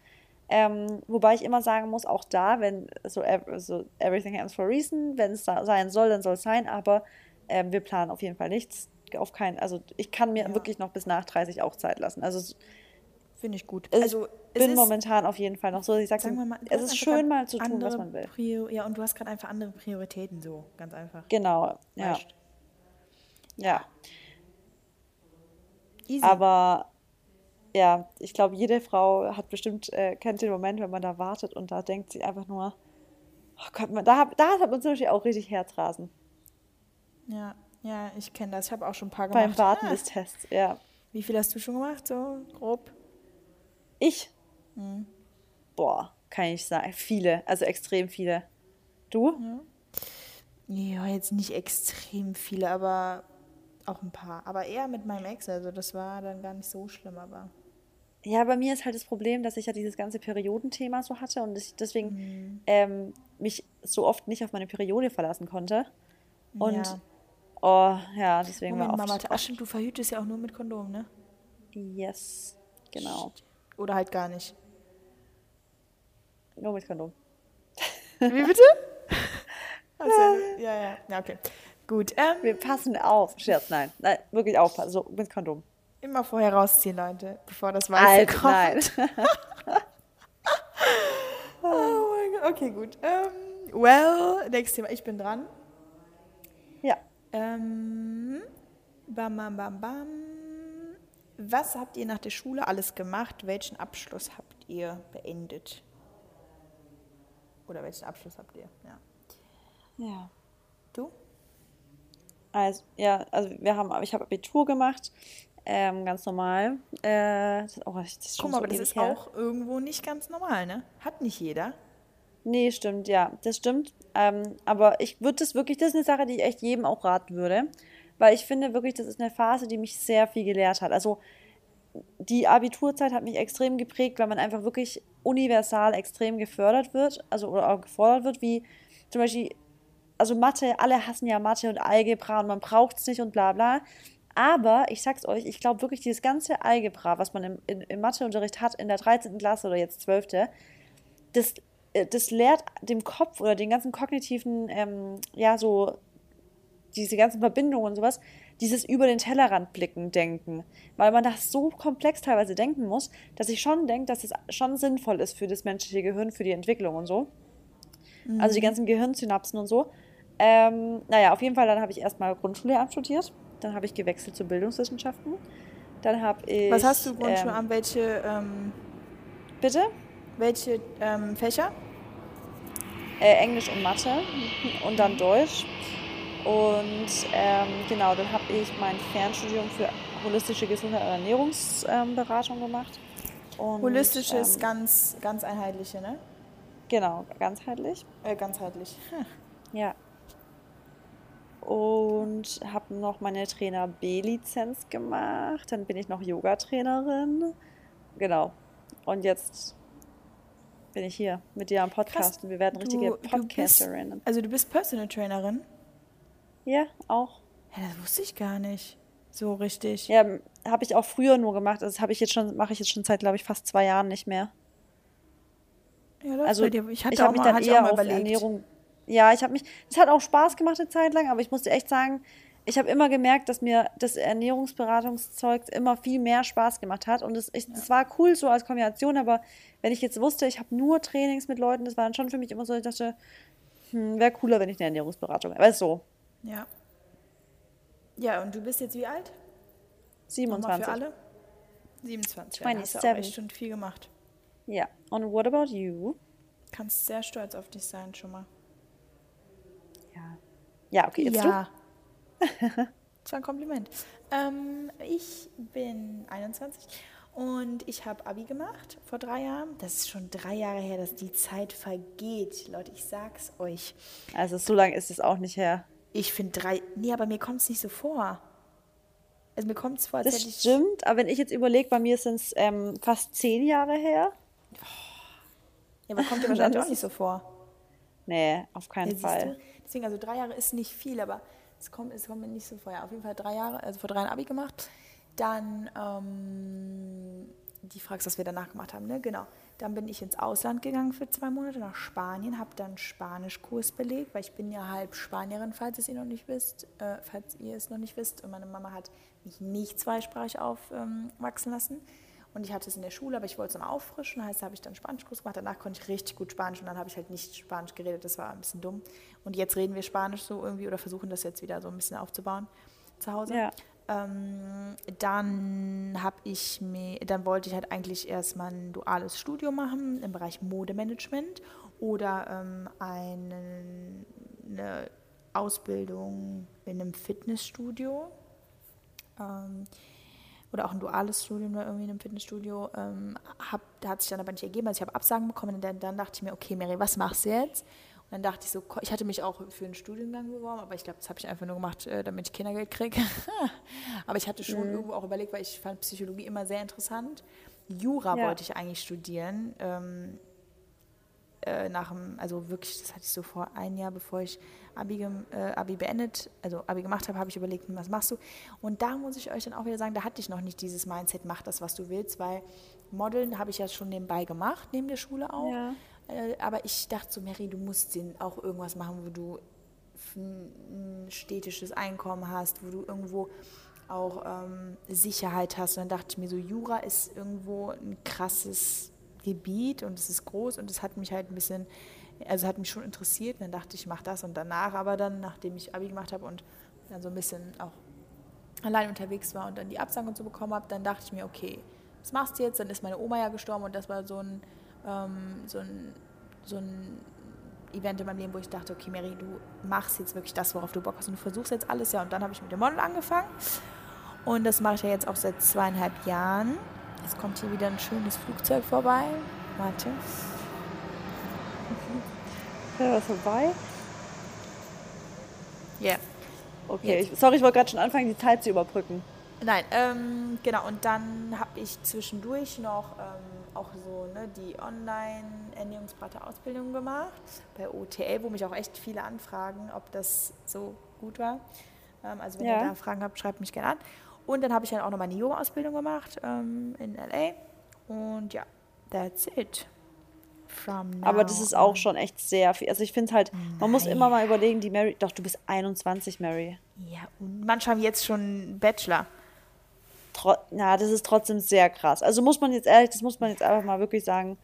Speaker 1: Ähm, wobei ich immer sagen muss, auch da, wenn so, so everything happens for a reason, wenn es da sein soll, dann soll es sein, aber ähm, wir planen auf jeden Fall nichts. Auf keinen, also ich kann mir
Speaker 2: Ja.
Speaker 1: wirklich noch bis nach 30 auch Zeit lassen. Also
Speaker 2: Finde ich gut.
Speaker 1: ich
Speaker 2: also, es
Speaker 1: bin momentan auf jeden Fall noch so, ich sage,
Speaker 2: sagen wir mal,
Speaker 1: es ist schön mal zu tun, was man will.
Speaker 2: Prio ja, und du hast gerade einfach andere Prioritäten, so, ganz einfach.
Speaker 1: Genau, ja.
Speaker 2: Weißt.
Speaker 1: Ja.
Speaker 2: Easy.
Speaker 1: Aber ja, ich glaube, jede Frau hat bestimmt, äh, kennt den Moment, wenn man da wartet und da denkt sie einfach nur, oh Gott, man, da, da hat man zum Beispiel auch richtig Herzrasen.
Speaker 2: ja, ja, ich kenne das. Ich habe auch schon ein paar
Speaker 1: Beim
Speaker 2: gemacht.
Speaker 1: Warten
Speaker 2: Ah,
Speaker 1: des Tests, ja.
Speaker 2: Wie viel hast du schon gemacht, so grob?
Speaker 1: Ich?
Speaker 2: Hm.
Speaker 1: Boah, kann ich sagen. Viele, also extrem viele. Du?
Speaker 2: Ja, jetzt nicht extrem viele, aber auch ein paar. Aber eher mit meinem Ex, also das war dann gar nicht so schlimm, aber.
Speaker 1: Ja, bei mir ist halt das Problem, dass ich ja dieses ganze Periodenthema so hatte und ich deswegen
Speaker 2: Mhm.
Speaker 1: ähm, mich so oft nicht auf meine Periode verlassen konnte. Und
Speaker 2: ja.
Speaker 1: Oh, ja, deswegen
Speaker 2: Moment,
Speaker 1: war
Speaker 2: Mama,
Speaker 1: oft,
Speaker 2: ach stimmt, du verhütest ja auch nur mit Kondom, ne?
Speaker 1: yes, genau,
Speaker 2: Oder halt gar nicht.
Speaker 1: nur mit Kondom.
Speaker 2: Wie bitte? Also, ja, ja. Ja, okay. Gut. Ähm,
Speaker 1: Wir passen auf. Scherz, nein. Nein, wirklich aufpassen. So, mit Kondom.
Speaker 2: immer vorher rausziehen, Leute, bevor das Weiße
Speaker 1: Alter,
Speaker 2: kommt.
Speaker 1: nein.
Speaker 2: Oh mein Gott. Okay, gut. Ähm, well, nächstes Thema. Ich bin dran. Ähm, bam, bam, bam, bam. Was habt ihr nach der Schule alles gemacht? Welchen Abschluss habt ihr beendet? Oder welchen Abschluss habt ihr? Ja.
Speaker 1: Ja.
Speaker 2: Du?
Speaker 1: Also, ja, also wir haben, ich habe Abitur gemacht. Ähm, ganz normal. Äh, das, oh, das
Speaker 2: Guck mal,
Speaker 1: so
Speaker 2: aber das ist
Speaker 1: her.
Speaker 2: auch irgendwo nicht ganz normal, ne? Hat nicht jeder.
Speaker 1: Nee, stimmt, ja, das stimmt. Ähm, aber ich würde das wirklich, das ist eine Sache, die ich echt jedem auch raten würde. Weil ich finde wirklich, das ist eine Phase, die mich sehr viel gelehrt hat. Also die Abiturzeit hat mich extrem geprägt, weil man einfach wirklich universal extrem gefördert wird, also oder auch gefordert wird, wie zum Beispiel, also Mathe, alle hassen ja Mathe und Algebra und man braucht es nicht und bla bla. Aber ich sag's euch, ich glaube wirklich, dieses ganze Algebra, was man im, in, im Matheunterricht hat, in der 13. Klasse oder jetzt 12., das, das lehrt dem Kopf oder den ganzen kognitiven, ähm, ja, so diese ganzen Verbindungen und sowas, dieses über den Tellerrand blicken, denken. Weil man das so komplex teilweise denken muss, dass ich schon denke, dass es schon sinnvoll ist für das menschliche Gehirn, für die Entwicklung und so. Also die ganzen Gehirnsynapsen und so. Ähm, naja, auf jeden Fall, dann habe ich erstmal Grundschullehramt studiert. Dann habe ich gewechselt zu Bildungswissenschaften. Dann habe ich.
Speaker 2: Was hast du
Speaker 1: Ähm,
Speaker 2: Grundschulamt? Welche, ähm,
Speaker 1: bitte?
Speaker 2: Welche ähm, Fächer?
Speaker 1: Äh, Englisch und Mathe und dann Deutsch. Und ähm, genau, dann habe ich mein Fernstudium für holistische Gesundheit und Ernährungsberatung gemacht. Und,
Speaker 2: Holistisch ist
Speaker 1: ähm,
Speaker 2: ganz, ganz einheitliche, ne?
Speaker 1: Genau, ganzheitlich.
Speaker 2: Äh, ganzheitlich. Hm.
Speaker 1: Ja. Und habe noch meine Trainer B-Lizenz gemacht. Dann bin ich noch Yoga-Trainerin. Genau. Und jetzt bin ich hier mit dir am Podcast und wir werden richtige
Speaker 2: Du- du bist-
Speaker 1: Podcasterinnen.
Speaker 2: Also du bist Personal Trainerin?
Speaker 1: Ja, auch.
Speaker 2: Ja, das wusste ich gar nicht. So richtig.
Speaker 1: Ja, habe ich auch früher nur gemacht. Also das habe ich jetzt schon, mache ich jetzt schon seit, glaube ich, fast zwei Jahren nicht mehr.
Speaker 2: Ja, läuft's
Speaker 1: Also
Speaker 2: dir? Ich hatte
Speaker 1: ich
Speaker 2: auch
Speaker 1: habe mich
Speaker 2: mal-
Speaker 1: dann
Speaker 2: auch
Speaker 1: eher
Speaker 2: mal
Speaker 1: auf
Speaker 2: überlegt.
Speaker 1: Ernährung. Ja, ich habe mich. Es hat auch Spaß gemacht eine Zeit lang, aber ich musste echt sagen, ich habe immer gemerkt, dass mir das Ernährungsberatungszeug immer viel mehr Spaß gemacht hat. Und es, ich, das war cool so als Kombination, aber wenn ich jetzt wusste, ich habe nur Trainings mit Leuten, das war dann schon für mich immer so, ich dachte, hm, wäre cooler, wenn ich eine Ernährungsberatung. Weißt du, so,
Speaker 2: Ja. Ja, und du bist jetzt wie alt? Nochmal
Speaker 1: 27.
Speaker 2: für alle? 27. Ja, dann hast du auch
Speaker 1: 27.
Speaker 2: echt schon viel gemacht.
Speaker 1: Ja. Und what about you?
Speaker 2: Kannst sehr stolz auf dich sein schon mal.
Speaker 1: Ja. Ja, okay, jetzt
Speaker 2: ja. das war ein Kompliment. Ähm, ich bin 21 und ich habe Abi gemacht vor drei Jahren. Das ist schon drei Jahre her, dass die Zeit vergeht. Leute, ich sag's euch.
Speaker 1: Also so lange ist es auch nicht her.
Speaker 2: Ich finde drei. Nee, aber mir kommt es nicht so vor. Also mir kommt es vor, als
Speaker 1: Das
Speaker 2: hätte ich.
Speaker 1: stimmt, aber wenn ich jetzt überlege, bei mir sind es ähm, fast zehn Jahre her.
Speaker 2: Ja, aber kommt dir wahrscheinlich auch nicht so vor.
Speaker 1: Nee, auf keinen
Speaker 2: Ja,
Speaker 1: Fall.
Speaker 2: Deswegen, also drei Jahre ist nicht viel, aber es kommt, es kommt mir nicht so vor. Ja, auf jeden Fall drei Jahre, also vor drei Jahren Abi gemacht. Dann, ähm, die fragst, was wir danach gemacht haben, ne? Genau. Dann bin ich ins Ausland gegangen für zwei Monate nach Spanien, habe dann Spanischkurs belegt, weil ich bin ja halb Spanierin, falls ihr es noch nicht wisst, äh, falls ihr es noch nicht wisst. Und meine Mama hat mich nicht zweisprachig aufwachsen lassen. Und ich hatte es in der Schule, aber ich wollte es mal auffrischen. Heißt, habe ich dann Spanischkurs gemacht. Danach konnte ich richtig gut Spanisch und dann habe ich halt nicht Spanisch geredet. Das war ein bisschen dumm. Und jetzt reden wir Spanisch so irgendwie oder versuchen das jetzt wieder so ein bisschen aufzubauen zu Hause.
Speaker 1: Ja.
Speaker 2: Ähm, dann habe ich mir, dann wollte ich halt eigentlich erstmal ein duales Studium machen im Bereich Modemanagement oder ähm, eine, eine Ausbildung in einem Fitnessstudio. Ähm, oder auch ein duales Studium oder irgendwie in einem Fitnessstudio, ähm, hab, da hat sich dann aber nicht ergeben. Also ich habe Absagen bekommen und dann, dann dachte ich mir, okay, Mary, was machst du jetzt? Und dann dachte ich so, ich hatte mich auch für einen Studiengang beworben, aber ich glaube, das habe ich einfach nur gemacht, äh, damit ich Kindergeld kriege. aber ich hatte schon irgendwo auch überlegt, weil ich fand Psychologie immer sehr interessant. Jura
Speaker 1: Ja.
Speaker 2: wollte ich eigentlich studieren. Ähm, äh, nach dem, also wirklich, das hatte ich so vor ein Jahr, bevor ich Abi, äh, Abi beendet, also Abi gemacht habe, habe ich überlegt, hm, was machst du? Und da muss ich euch dann auch wieder sagen, da hatte ich noch nicht dieses Mindset, mach das, was du willst, weil Modeln habe ich ja schon nebenbei gemacht, neben der Schule auch.
Speaker 1: Ja.
Speaker 2: Äh, aber ich dachte so, Mary, du musst auch irgendwas machen, wo du ein städtisches Einkommen hast, wo du irgendwo auch ähm, Sicherheit hast. Und dann dachte ich mir so, Jura ist irgendwo ein krasses Gebiet und es ist groß und es hat mich halt ein bisschen, also hat mich schon interessiert. Und dann dachte ich, ich mache das und danach, aber dann, nachdem ich Abi gemacht habe und dann so ein bisschen auch allein unterwegs war und dann die Absage und so bekommen habe, dann dachte ich mir, okay, was machst du jetzt? Dann ist meine Oma ja gestorben und das war so ein, ähm, so ein, so ein Event in meinem Leben, wo ich dachte, okay, Mary, du machst jetzt wirklich das, worauf du Bock hast und du versuchst jetzt alles, ja. Und dann habe ich mit dem Model angefangen und das mache ich ja jetzt auch seit zweieinhalb Jahren. Jetzt kommt hier wieder ein schönes Flugzeug vorbei. Warte.
Speaker 1: Ja, was vorbei?
Speaker 2: Ja.
Speaker 1: Okay,
Speaker 2: Jetzt.
Speaker 1: ich, sorry, ich wollte gerade schon anfangen, die Zeit zu überbrücken.
Speaker 2: Nein, ähm, genau. Und dann habe ich zwischendurch noch ähm, auch so ne, die Online-Ernährungsberater-Ausbildung gemacht bei OTL, wo mich auch echt viele anfragen, ob das so gut war. Ähm, also wenn
Speaker 1: Ja.
Speaker 2: ihr da Fragen habt, schreibt mich gerne an. Und dann habe ich dann auch noch meine Yoga-Ausbildung gemacht ähm, in LA. Und ja, that's it. From now
Speaker 1: Aber das ist auch
Speaker 2: on.
Speaker 1: schon echt sehr viel. Also ich finde halt, man muss
Speaker 2: Nein.
Speaker 1: immer mal überlegen, die Mary, doch, du bist 21, Mary.
Speaker 2: Ja, und manche haben jetzt schon Bachelor.
Speaker 1: Tro ja, das ist trotzdem sehr krass. Also muss man jetzt ehrlich, das muss man jetzt einfach mal wirklich sagen,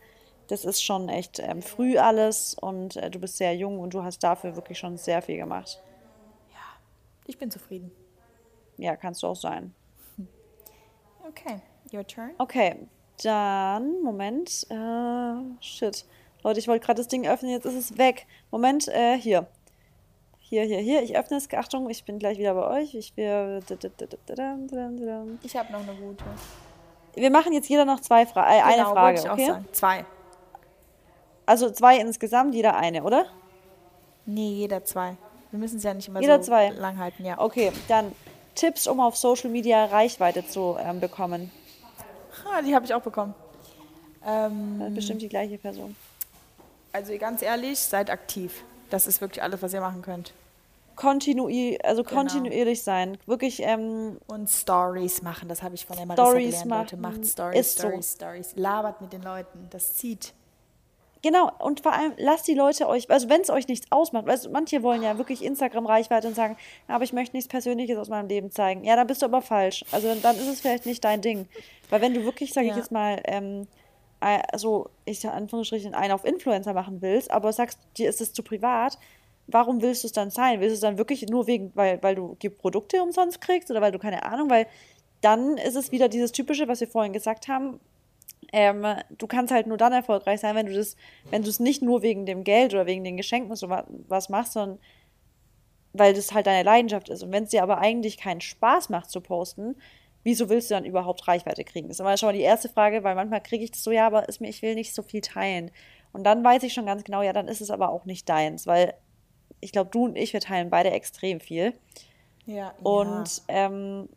Speaker 1: das ist schon echt ähm, früh alles und äh, du bist sehr jung und du hast dafür wirklich schon sehr viel gemacht.
Speaker 2: Ich bin zufrieden.
Speaker 1: Ja, kannst du auch sein.
Speaker 2: Okay, your turn.
Speaker 1: Okay, dann, Moment. Äh, shit. Leute, ich wollte gerade das Ding öffnen, jetzt ist es weg. Moment, äh, hier. Hier, hier, hier. Ich öffne es. Achtung, ich bin gleich wieder bei euch. Ich wir,
Speaker 2: Ich habe noch eine gute.
Speaker 1: wir machen jetzt jeder noch zwei Fra äh, eine
Speaker 2: Genau,
Speaker 1: Frage,
Speaker 2: ich auch
Speaker 1: okay?
Speaker 2: sagen. Zwei.
Speaker 1: Also zwei insgesamt, jeder eine, oder?
Speaker 2: Nee, jeder zwei. Wir müssen es ja nicht immer
Speaker 1: Jeder
Speaker 2: so
Speaker 1: zwei.
Speaker 2: lang halten, ja.
Speaker 1: Okay, dann Tipps, um auf Social Media Reichweite zu ähm, bekommen.
Speaker 2: Ah, die habe ich auch bekommen. Ähm,
Speaker 1: Das ist bestimmt die gleiche Person.
Speaker 2: also ganz ehrlich, seid aktiv. Das ist wirklich alles, was ihr machen könnt.
Speaker 1: Kontinuier also
Speaker 2: Genau.
Speaker 1: kontinuierlich sein. Wirklich, ähm,
Speaker 2: Und Stories machen, das habe ich von der Marissa
Speaker 1: Stories
Speaker 2: gelernt, Leute. Macht Stories,
Speaker 1: ist so.
Speaker 2: Stories, Stories. Labert mit den Leuten, das zieht.
Speaker 1: Genau, und vor allem lasst die Leute euch, also wenn es euch nichts ausmacht, also manche wollen ja wirklich Instagram-Reichweite und sagen, aber ich möchte nichts Persönliches aus meinem Leben zeigen. Ja, dann bist du aber falsch. Also dann ist es vielleicht nicht dein Ding. Weil wenn du wirklich, sage ja. ich jetzt mal, ähm, also ich sage Anführungsstrichen einen auf Influencer machen willst, aber sagst, dir ist es zu privat, warum willst du es dann sein? Willst du es dann wirklich nur wegen, weil, weil du die Produkte umsonst kriegst oder weil du keine Ahnung, weil dann ist es wieder dieses typische, was wir vorhin gesagt haben, ähm, du kannst halt nur dann erfolgreich sein, wenn du das, wenn du es nicht nur wegen dem Geld oder wegen den Geschenken so was machst, sondern weil das halt deine Leidenschaft ist. Und wenn es dir aber eigentlich keinen Spaß macht zu posten, wieso willst du dann überhaupt Reichweite kriegen? Das ist immer schon mal die erste Frage, weil manchmal kriege ich das so, ja, aber ist mir, ich will nicht so viel teilen. Und dann weiß ich schon ganz genau, ja, dann ist es aber auch nicht deins, weil ich glaube, du und ich, wir teilen beide extrem viel. Ja. Und ja. Ähm,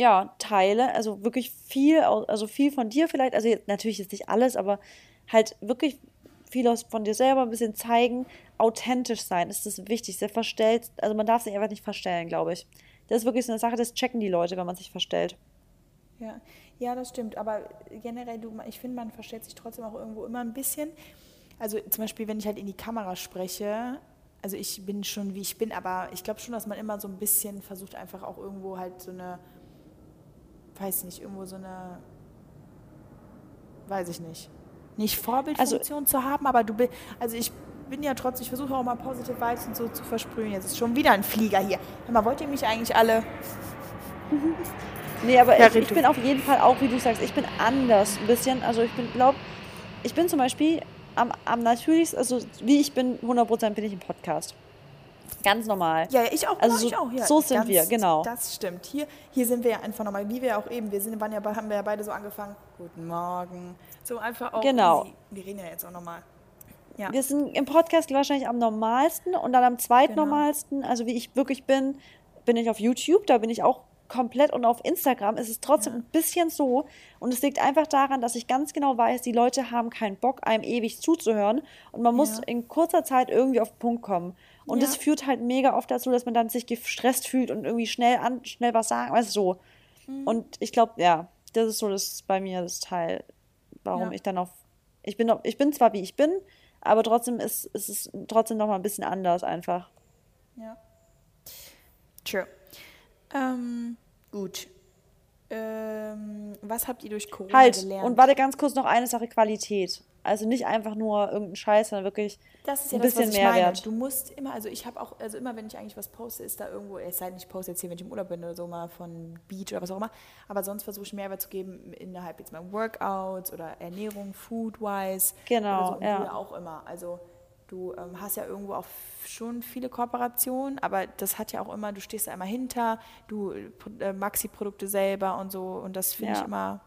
Speaker 1: ja, teile, also wirklich viel, also viel von dir vielleicht, also natürlich jetzt nicht alles, aber halt wirklich viel aus von dir selber ein bisschen zeigen, authentisch sein, ist das Wichtigste. Verstellt, also man darf sich einfach nicht verstellen, glaube ich. Das ist wirklich so eine Sache, das checken die Leute, wenn man sich verstellt.
Speaker 2: Ja, ja, das stimmt. Aber generell, du, ich finde, man verstellt sich trotzdem auch irgendwo immer ein bisschen. Also zum Beispiel, wenn ich halt in die Kamera spreche, also ich bin schon wie ich bin, aber ich glaube schon, dass man immer so ein bisschen versucht, einfach auch irgendwo halt so eine weiß nicht, irgendwo so eine, weiß ich nicht, nicht Vorbildfunktion also, zu haben, aber du bist, also ich bin ja trotzdem, ich versuche auch mal Positive Vibes und so zu versprühen. Jetzt ist schon wieder ein Flieger hier. Hör mal, wollt ihr mich eigentlich alle...
Speaker 1: nee, aber ja, ich, ich bin auf jeden Fall auch, wie du sagst, ich bin anders ein bisschen. Also ich bin, glaube ich bin zum Beispiel am, am natürlichsten, also wie ich bin, 100% bin ich im Podcast. Ganz normal.
Speaker 2: Ja, ich auch.
Speaker 1: Also so,
Speaker 2: ich auch, ja.
Speaker 1: so sind
Speaker 2: Ganz,
Speaker 1: wir, genau.
Speaker 2: Das stimmt. Hier, hier sind wir ja einfach normal, wie wir auch eben. Wir sind, waren ja, haben wir ja beide so angefangen. Guten Morgen. So einfach auch.
Speaker 1: Genau.
Speaker 2: Easy. Wir reden ja jetzt auch normal.
Speaker 1: Ja. Wir sind im Podcast wahrscheinlich am normalsten und dann am zweitnormalsten, genau. also wie ich wirklich bin, bin ich auf YouTube. Da bin ich auch komplett und auf Instagram ist es trotzdem ja. ein bisschen so. Und es liegt einfach daran, dass ich ganz genau weiß, die Leute haben keinen Bock, einem ewig zuzuhören. Und man muss ja. in kurzer Zeit irgendwie auf den Punkt kommen. Und ja. das führt halt mega oft dazu, dass man dann sich gestresst fühlt und irgendwie schnell an, schnell was sagen, weißt du, so. Mhm. Und ich glaube, ja, das ist so das bei mir das Teil, warum ja. ich dann auf. Ich bin, ich bin zwar wie ich bin, aber trotzdem ist, ist es trotzdem noch mal ein bisschen anders einfach.
Speaker 2: Ja. True. Ähm, gut. Ähm, was habt ihr durch Corona
Speaker 1: halt,
Speaker 2: gelernt?
Speaker 1: Und warte ganz kurz noch eine Sache: Qualität. Also nicht einfach nur irgendein Scheiß, sondern wirklich
Speaker 2: das ist ja ein das, bisschen Mehrwert. Meine. Du musst immer, also ich habe auch, also immer wenn ich eigentlich was poste, ist da irgendwo, es sei denn, ich poste jetzt hier, wenn ich im Urlaub bin oder so mal von Beach oder was auch immer, aber sonst versuche ich Mehrwert zu geben innerhalb jetzt mal Workouts oder Ernährung, Food-wise.
Speaker 1: Genau,
Speaker 2: so, ja. auch immer. Also du ähm, hast ja irgendwo auch schon viele Kooperationen, aber das hat ja auch immer, du stehst da immer hinter, du äh, Maxi-Produkte selber und so und das finde ja. ich immer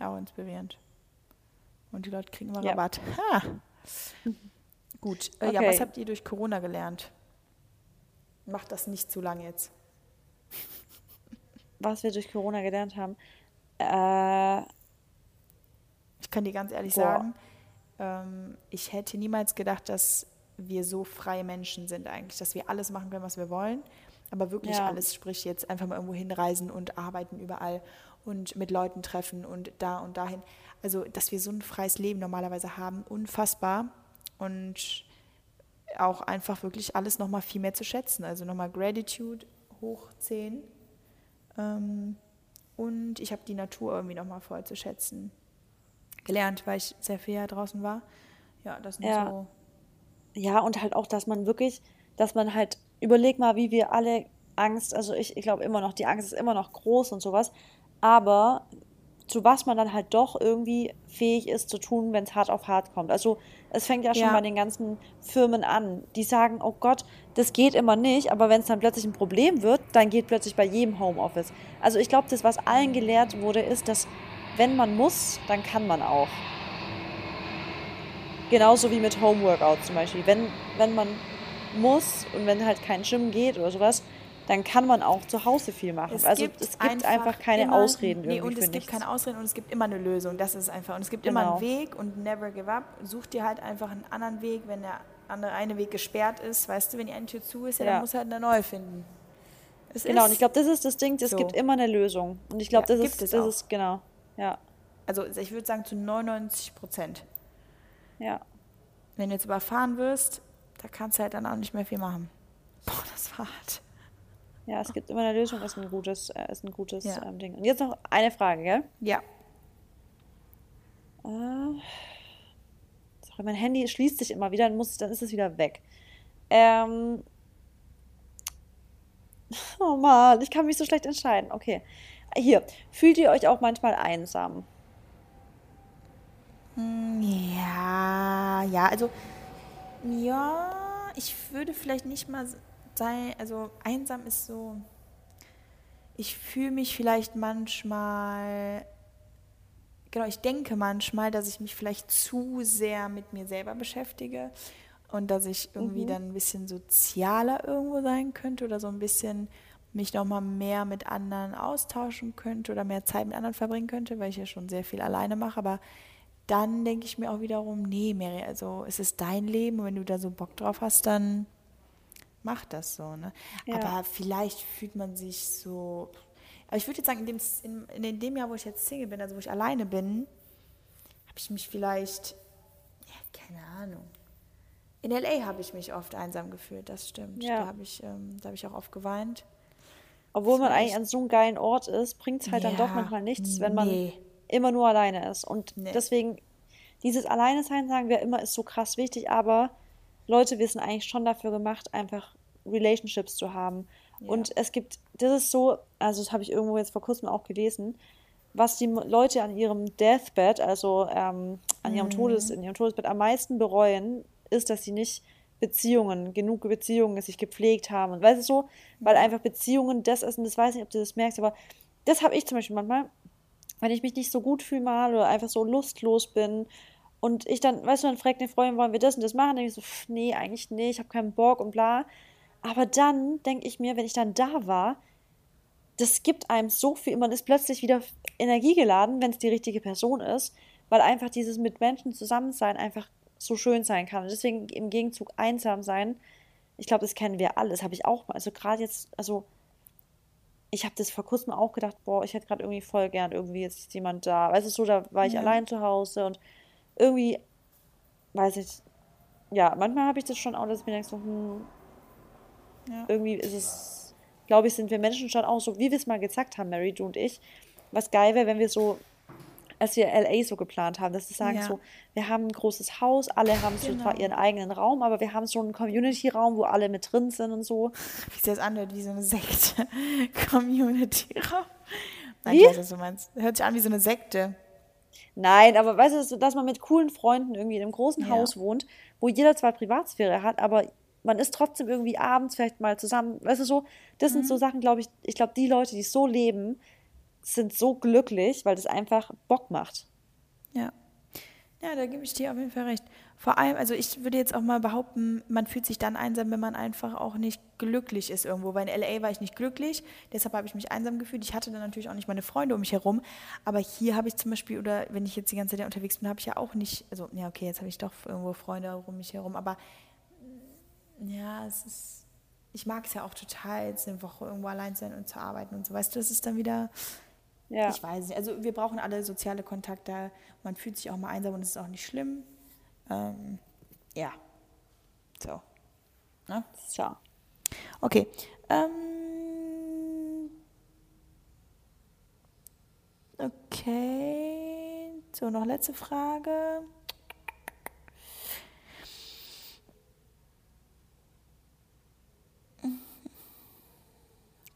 Speaker 2: auch inspirierend. Und die Leute kriegen immer ja. Rabatt. Ha. Gut. Äh, okay. Ja, was habt ihr durch Corona gelernt? Macht das nicht zu lang jetzt.
Speaker 1: Was wir durch Corona gelernt haben. Äh,
Speaker 2: ich kann dir ganz ehrlich boah. sagen, ähm, ich hätte niemals gedacht, dass wir so freie Menschen sind eigentlich, dass wir alles machen können, was wir wollen. Aber wirklich ja. alles, sprich jetzt einfach mal irgendwo hinreisen und arbeiten überall und mit Leuten treffen und da und dahin. Also, dass wir so ein freies Leben normalerweise haben, unfassbar. Und auch einfach wirklich alles nochmal viel mehr zu schätzen. Also nochmal Gratitude hoch 10. Ähm, und ich habe die Natur irgendwie nochmal voll zu schätzen gelernt, weil ich sehr viel draußen war. Ja, das sind ja. so.
Speaker 1: Ja, und halt auch, dass man wirklich, dass man halt, überleg mal, wie wir alle Angst, also ich, ich glaube immer noch, die Angst ist immer noch groß und sowas, aber zu was man dann halt doch irgendwie fähig ist zu tun, wenn es hart auf hart kommt. Also es fängt ja schon ja. bei den ganzen Firmen an, die sagen, oh Gott, das geht immer nicht, aber wenn es dann plötzlich ein Problem wird, dann geht plötzlich bei jedem Homeoffice. Also ich glaube, das, was allen gelehrt wurde, ist, dass wenn man muss, dann kann man auch. Genauso wie mit Homeworkout zum Beispiel. Wenn, wenn man muss und wenn halt kein Gym geht oder sowas, dann kann man auch zu Hause viel machen. Es also gibt es gibt einfach, einfach keine immer, Ausreden. Nee,
Speaker 2: und es gibt
Speaker 1: nichts.
Speaker 2: keine Ausreden und es gibt immer eine Lösung. Das ist einfach. Und es gibt genau. immer einen Weg und never give up. Such dir halt einfach einen anderen Weg, wenn der andere eine Weg gesperrt ist. Weißt du, wenn die eine Tür zu ist, ja, ja. dann muss halt eine neue finden.
Speaker 1: Es genau, und ich glaube, das ist das Ding, es so. gibt immer eine Lösung. Und ich glaube, ja, das, ist, das ist, genau, ja.
Speaker 2: Also ich würde sagen zu 99 Prozent.
Speaker 1: Ja.
Speaker 2: Wenn du jetzt überfahren wirst, da kannst du halt dann auch nicht mehr viel machen. Boah, das war hart.
Speaker 1: Ja, es gibt immer eine Lösung, ist ein gutes, äh, ist ein gutes
Speaker 2: Ja.
Speaker 1: ähm, Ding. Und jetzt noch eine Frage, gell?
Speaker 2: Ja.
Speaker 1: Äh, sorry, mein Handy schließt sich immer wieder, dann, muss, dann ist es wieder weg. Ähm, oh Mann, ich kann mich so schlecht entscheiden. Okay. Hier, fühlt ihr euch auch manchmal einsam?
Speaker 2: Hm, Ja, ja, also ja, ich würde vielleicht nicht mal sein, also einsam ist so, ich fühle mich vielleicht manchmal, genau, ich denke manchmal, dass ich mich vielleicht zu sehr mit mir selber beschäftige und dass ich irgendwie dann ein bisschen sozialer irgendwo sein könnte oder so ein bisschen mich nochmal mehr mit anderen austauschen könnte oder mehr Zeit mit anderen verbringen könnte, weil ich ja schon sehr viel alleine mache, aber dann denke ich mir auch wiederum, nee, Mary, also es ist dein Leben und wenn du da so Bock drauf hast, dann mach das so, ne?
Speaker 1: Ja.
Speaker 2: Aber vielleicht fühlt man sich so, aber ich würde jetzt sagen, in dem, in, in dem Jahr, wo ich jetzt Single bin, also wo ich alleine bin, habe ich mich vielleicht, ja, keine Ahnung. In L.A. habe ich mich oft einsam gefühlt, das stimmt.
Speaker 1: Ja.
Speaker 2: Da habe ich, ähm, da habe ich auch oft geweint.
Speaker 1: Obwohl man
Speaker 2: war
Speaker 1: eigentlich an so einem geilen Ort ist, bringt es halt dann doch
Speaker 2: Ja,
Speaker 1: manchmal nichts, wenn man
Speaker 2: nee.
Speaker 1: immer nur alleine ist. Und
Speaker 2: Nee.
Speaker 1: deswegen, dieses Alleine-Sein, sagen wir immer, ist so krass wichtig, aber Leute, wir sind eigentlich schon dafür gemacht, einfach Relationships zu haben.
Speaker 2: Ja.
Speaker 1: Und es gibt, das ist so, also das habe ich irgendwo jetzt vor kurzem auch gelesen, was die Leute an ihrem Deathbed, also ähm, an
Speaker 2: Mhm.
Speaker 1: ihrem Todes, in ihrem Todesbett am meisten bereuen, ist, dass sie nicht Beziehungen, genug Beziehungen sich gepflegt haben. Und weißt du so, weil einfach Beziehungen das ist, und das weiß ich nicht, ob du das merkst, aber das habe ich zum Beispiel manchmal, wenn ich mich nicht so gut fühle mal oder einfach so lustlos bin und ich dann, weißt du, dann fragt eine Freundin, wollen wir das und das machen? Dann denke ich so, pff, nee, eigentlich nicht, ich habe keinen Bock und bla. Aber dann denke ich mir, wenn ich dann da war, das gibt einem so viel, man ist plötzlich wieder energiegeladen, wenn es die richtige Person ist, weil einfach dieses mit Menschen zusammen sein einfach so schön sein kann. Und deswegen im Gegenzug einsam sein, ich glaube, das kennen wir alle. Das habe ich auch mal. Also gerade jetzt, also ich habe das vor kurzem auch gedacht, boah, ich hätte gerade irgendwie voll gern irgendwie jetzt jemand da. Weißt du, so, da war ich
Speaker 2: Ja.
Speaker 1: allein zu Hause und irgendwie, weiß ich, ja, manchmal habe ich das schon auch, dass ich mir denke, so, hm,
Speaker 2: Ja.
Speaker 1: irgendwie ist es, glaube ich, sind wir Menschen schon auch so, wie wir es mal gesagt haben, Mary, du und ich, was geil wäre, wenn wir so, als wir LA so geplant haben, dass wir sagen
Speaker 2: Ja.
Speaker 1: so, wir haben ein großes Haus, alle haben so zwar
Speaker 2: Genau.
Speaker 1: ihren eigenen Raum, aber wir haben so einen Community-Raum, wo alle mit drin sind und so.
Speaker 2: Wie sich das anhört, wie so eine Sekte. Community-Raum. Nein,
Speaker 1: Wie?
Speaker 2: ich weiß, was du meinst. Hört sich an wie so eine Sekte.
Speaker 1: Nein, aber weißt du, dass man mit coolen Freunden irgendwie in einem großen
Speaker 2: Ja.
Speaker 1: Haus wohnt, wo jeder zwar Privatsphäre hat, aber man ist trotzdem irgendwie abends vielleicht mal zusammen. Weißt du so, das sind
Speaker 2: Mhm.
Speaker 1: so Sachen, glaube ich, ich glaube, die Leute, die so leben, sind so glücklich, weil das einfach Bock macht.
Speaker 2: Ja. Ja, da gebe ich dir auf jeden Fall recht. Vor allem, also ich würde jetzt auch mal behaupten, man fühlt sich dann einsam, wenn man einfach auch nicht glücklich ist irgendwo. Weil in LA war ich nicht glücklich, deshalb habe ich mich einsam gefühlt. Ich hatte dann natürlich auch nicht meine Freunde um mich herum. Aber hier habe ich zum Beispiel, oder wenn ich jetzt die ganze Zeit unterwegs bin, habe ich ja auch nicht, also ja, okay, jetzt habe ich doch irgendwo Freunde um mich herum. Aber ja, es ist, ich mag es ja auch total, jetzt eine Woche irgendwo allein sein und zu arbeiten und so. Weißt du, das ist dann wieder.
Speaker 1: Ja.
Speaker 2: Ich weiß nicht. Also wir brauchen alle soziale Kontakte. Man fühlt sich auch mal einsam und es ist auch nicht schlimm. Ähm, ja. So. Ne?
Speaker 1: Tja.
Speaker 2: Okay. Ähm, okay. So, noch letzte Frage.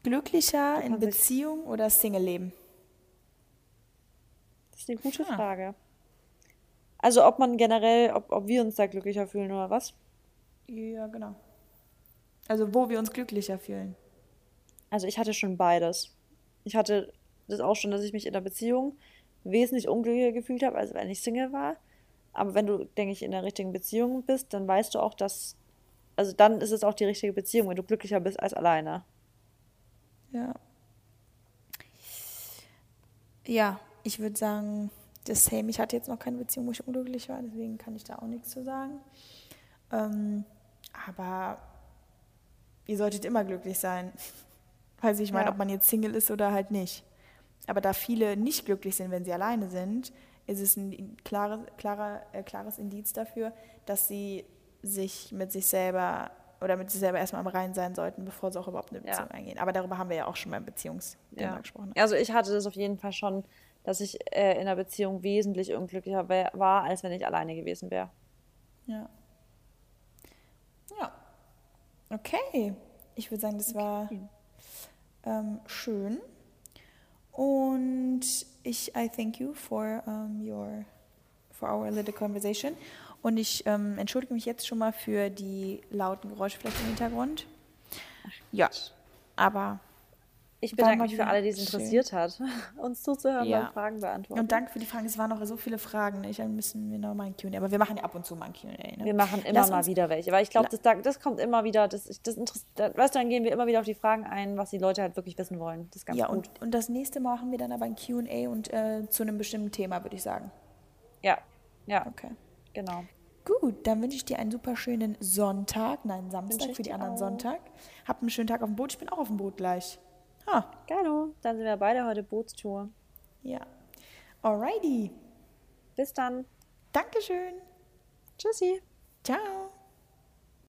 Speaker 2: Glücklicher in Beziehung oder Single-Leben?
Speaker 1: Das ist eine gute
Speaker 2: Ah.
Speaker 1: Frage. Also ob man generell, ob, ob wir uns da glücklicher fühlen oder was?
Speaker 2: Ja, genau. Also wo wir uns glücklicher fühlen.
Speaker 1: Also ich hatte schon beides. Ich hatte das auch schon, dass ich mich in der Beziehung wesentlich unglücklicher gefühlt habe, als wenn ich Single war. Aber wenn du, denke ich, in der richtigen Beziehung bist, dann weißt du auch, dass, also dann ist es auch die richtige Beziehung, wenn du glücklicher bist als alleine.
Speaker 2: Ja. Ja, ich würde sagen, das same. Ich hatte jetzt noch keine Beziehung, wo ich unglücklich war, deswegen kann ich da auch nichts zu sagen. Ähm, aber ihr solltet immer glücklich sein. Also ich meine,
Speaker 1: Ja.
Speaker 2: ob man jetzt Single ist oder halt nicht. Aber da viele nicht glücklich sind, wenn sie alleine sind, ist es ein klares, klarer, äh, klares Indiz dafür, dass sie sich mit sich selber oder mit sich selber erstmal am Reinen sein sollten, bevor sie auch überhaupt eine
Speaker 1: Ja.
Speaker 2: Beziehung eingehen. Aber darüber haben wir ja auch schon mal im Beziehungsthema
Speaker 1: Ja.
Speaker 2: gesprochen.
Speaker 1: Also ich hatte das auf jeden Fall schon, dass ich äh, in einer Beziehung wesentlich unglücklicher wär, war, als wenn ich alleine gewesen wäre.
Speaker 2: Ja. Ja. Okay. Ich würde sagen, das war ähm, schön. Und ich, I thank you for um, your, for our little conversation. Und ich ähm, entschuldige mich jetzt schon mal für die lauten Geräusche vielleicht im Hintergrund. Ja, aber
Speaker 1: Ich bedanke mich für alle, die es interessiert hat, uns zuzuhören
Speaker 2: Ja.
Speaker 1: beim Fragen beantworten.
Speaker 2: und danke für die Fragen. Es waren noch so viele Fragen. Ich, dann müssen wir noch mal ein Q&A. Aber wir machen ja ab und zu mal ein Q&A. Ne?
Speaker 1: Wir machen immer
Speaker 2: Lass
Speaker 1: mal wieder welche, weil ich glaube,
Speaker 2: La-
Speaker 1: das, da- das kommt immer wieder, das, das interessiert, weißt du, dann gehen wir immer wieder auf die Fragen ein, was die Leute halt wirklich wissen wollen. Das ist ganz
Speaker 2: Ja,
Speaker 1: gut.
Speaker 2: und, und das nächste Mal machen wir dann aber ein Q&A und äh, zu einem bestimmten Thema, würde ich sagen.
Speaker 1: Ja, ja,
Speaker 2: Okay.
Speaker 1: Genau.
Speaker 2: Gut, dann wünsche ich dir einen super schönen Sonntag, nein, Samstag für die anderen
Speaker 1: auch.
Speaker 2: Sonntag. Habt einen schönen Tag auf dem Boot. Ich bin auch auf dem Boot gleich. Ha,
Speaker 1: Geilo, dann sind wir beide heute Bootstour.
Speaker 2: ja. Alrighty.
Speaker 1: Bis dann.
Speaker 2: Dankeschön.
Speaker 1: Tschüssi.
Speaker 2: Ciao.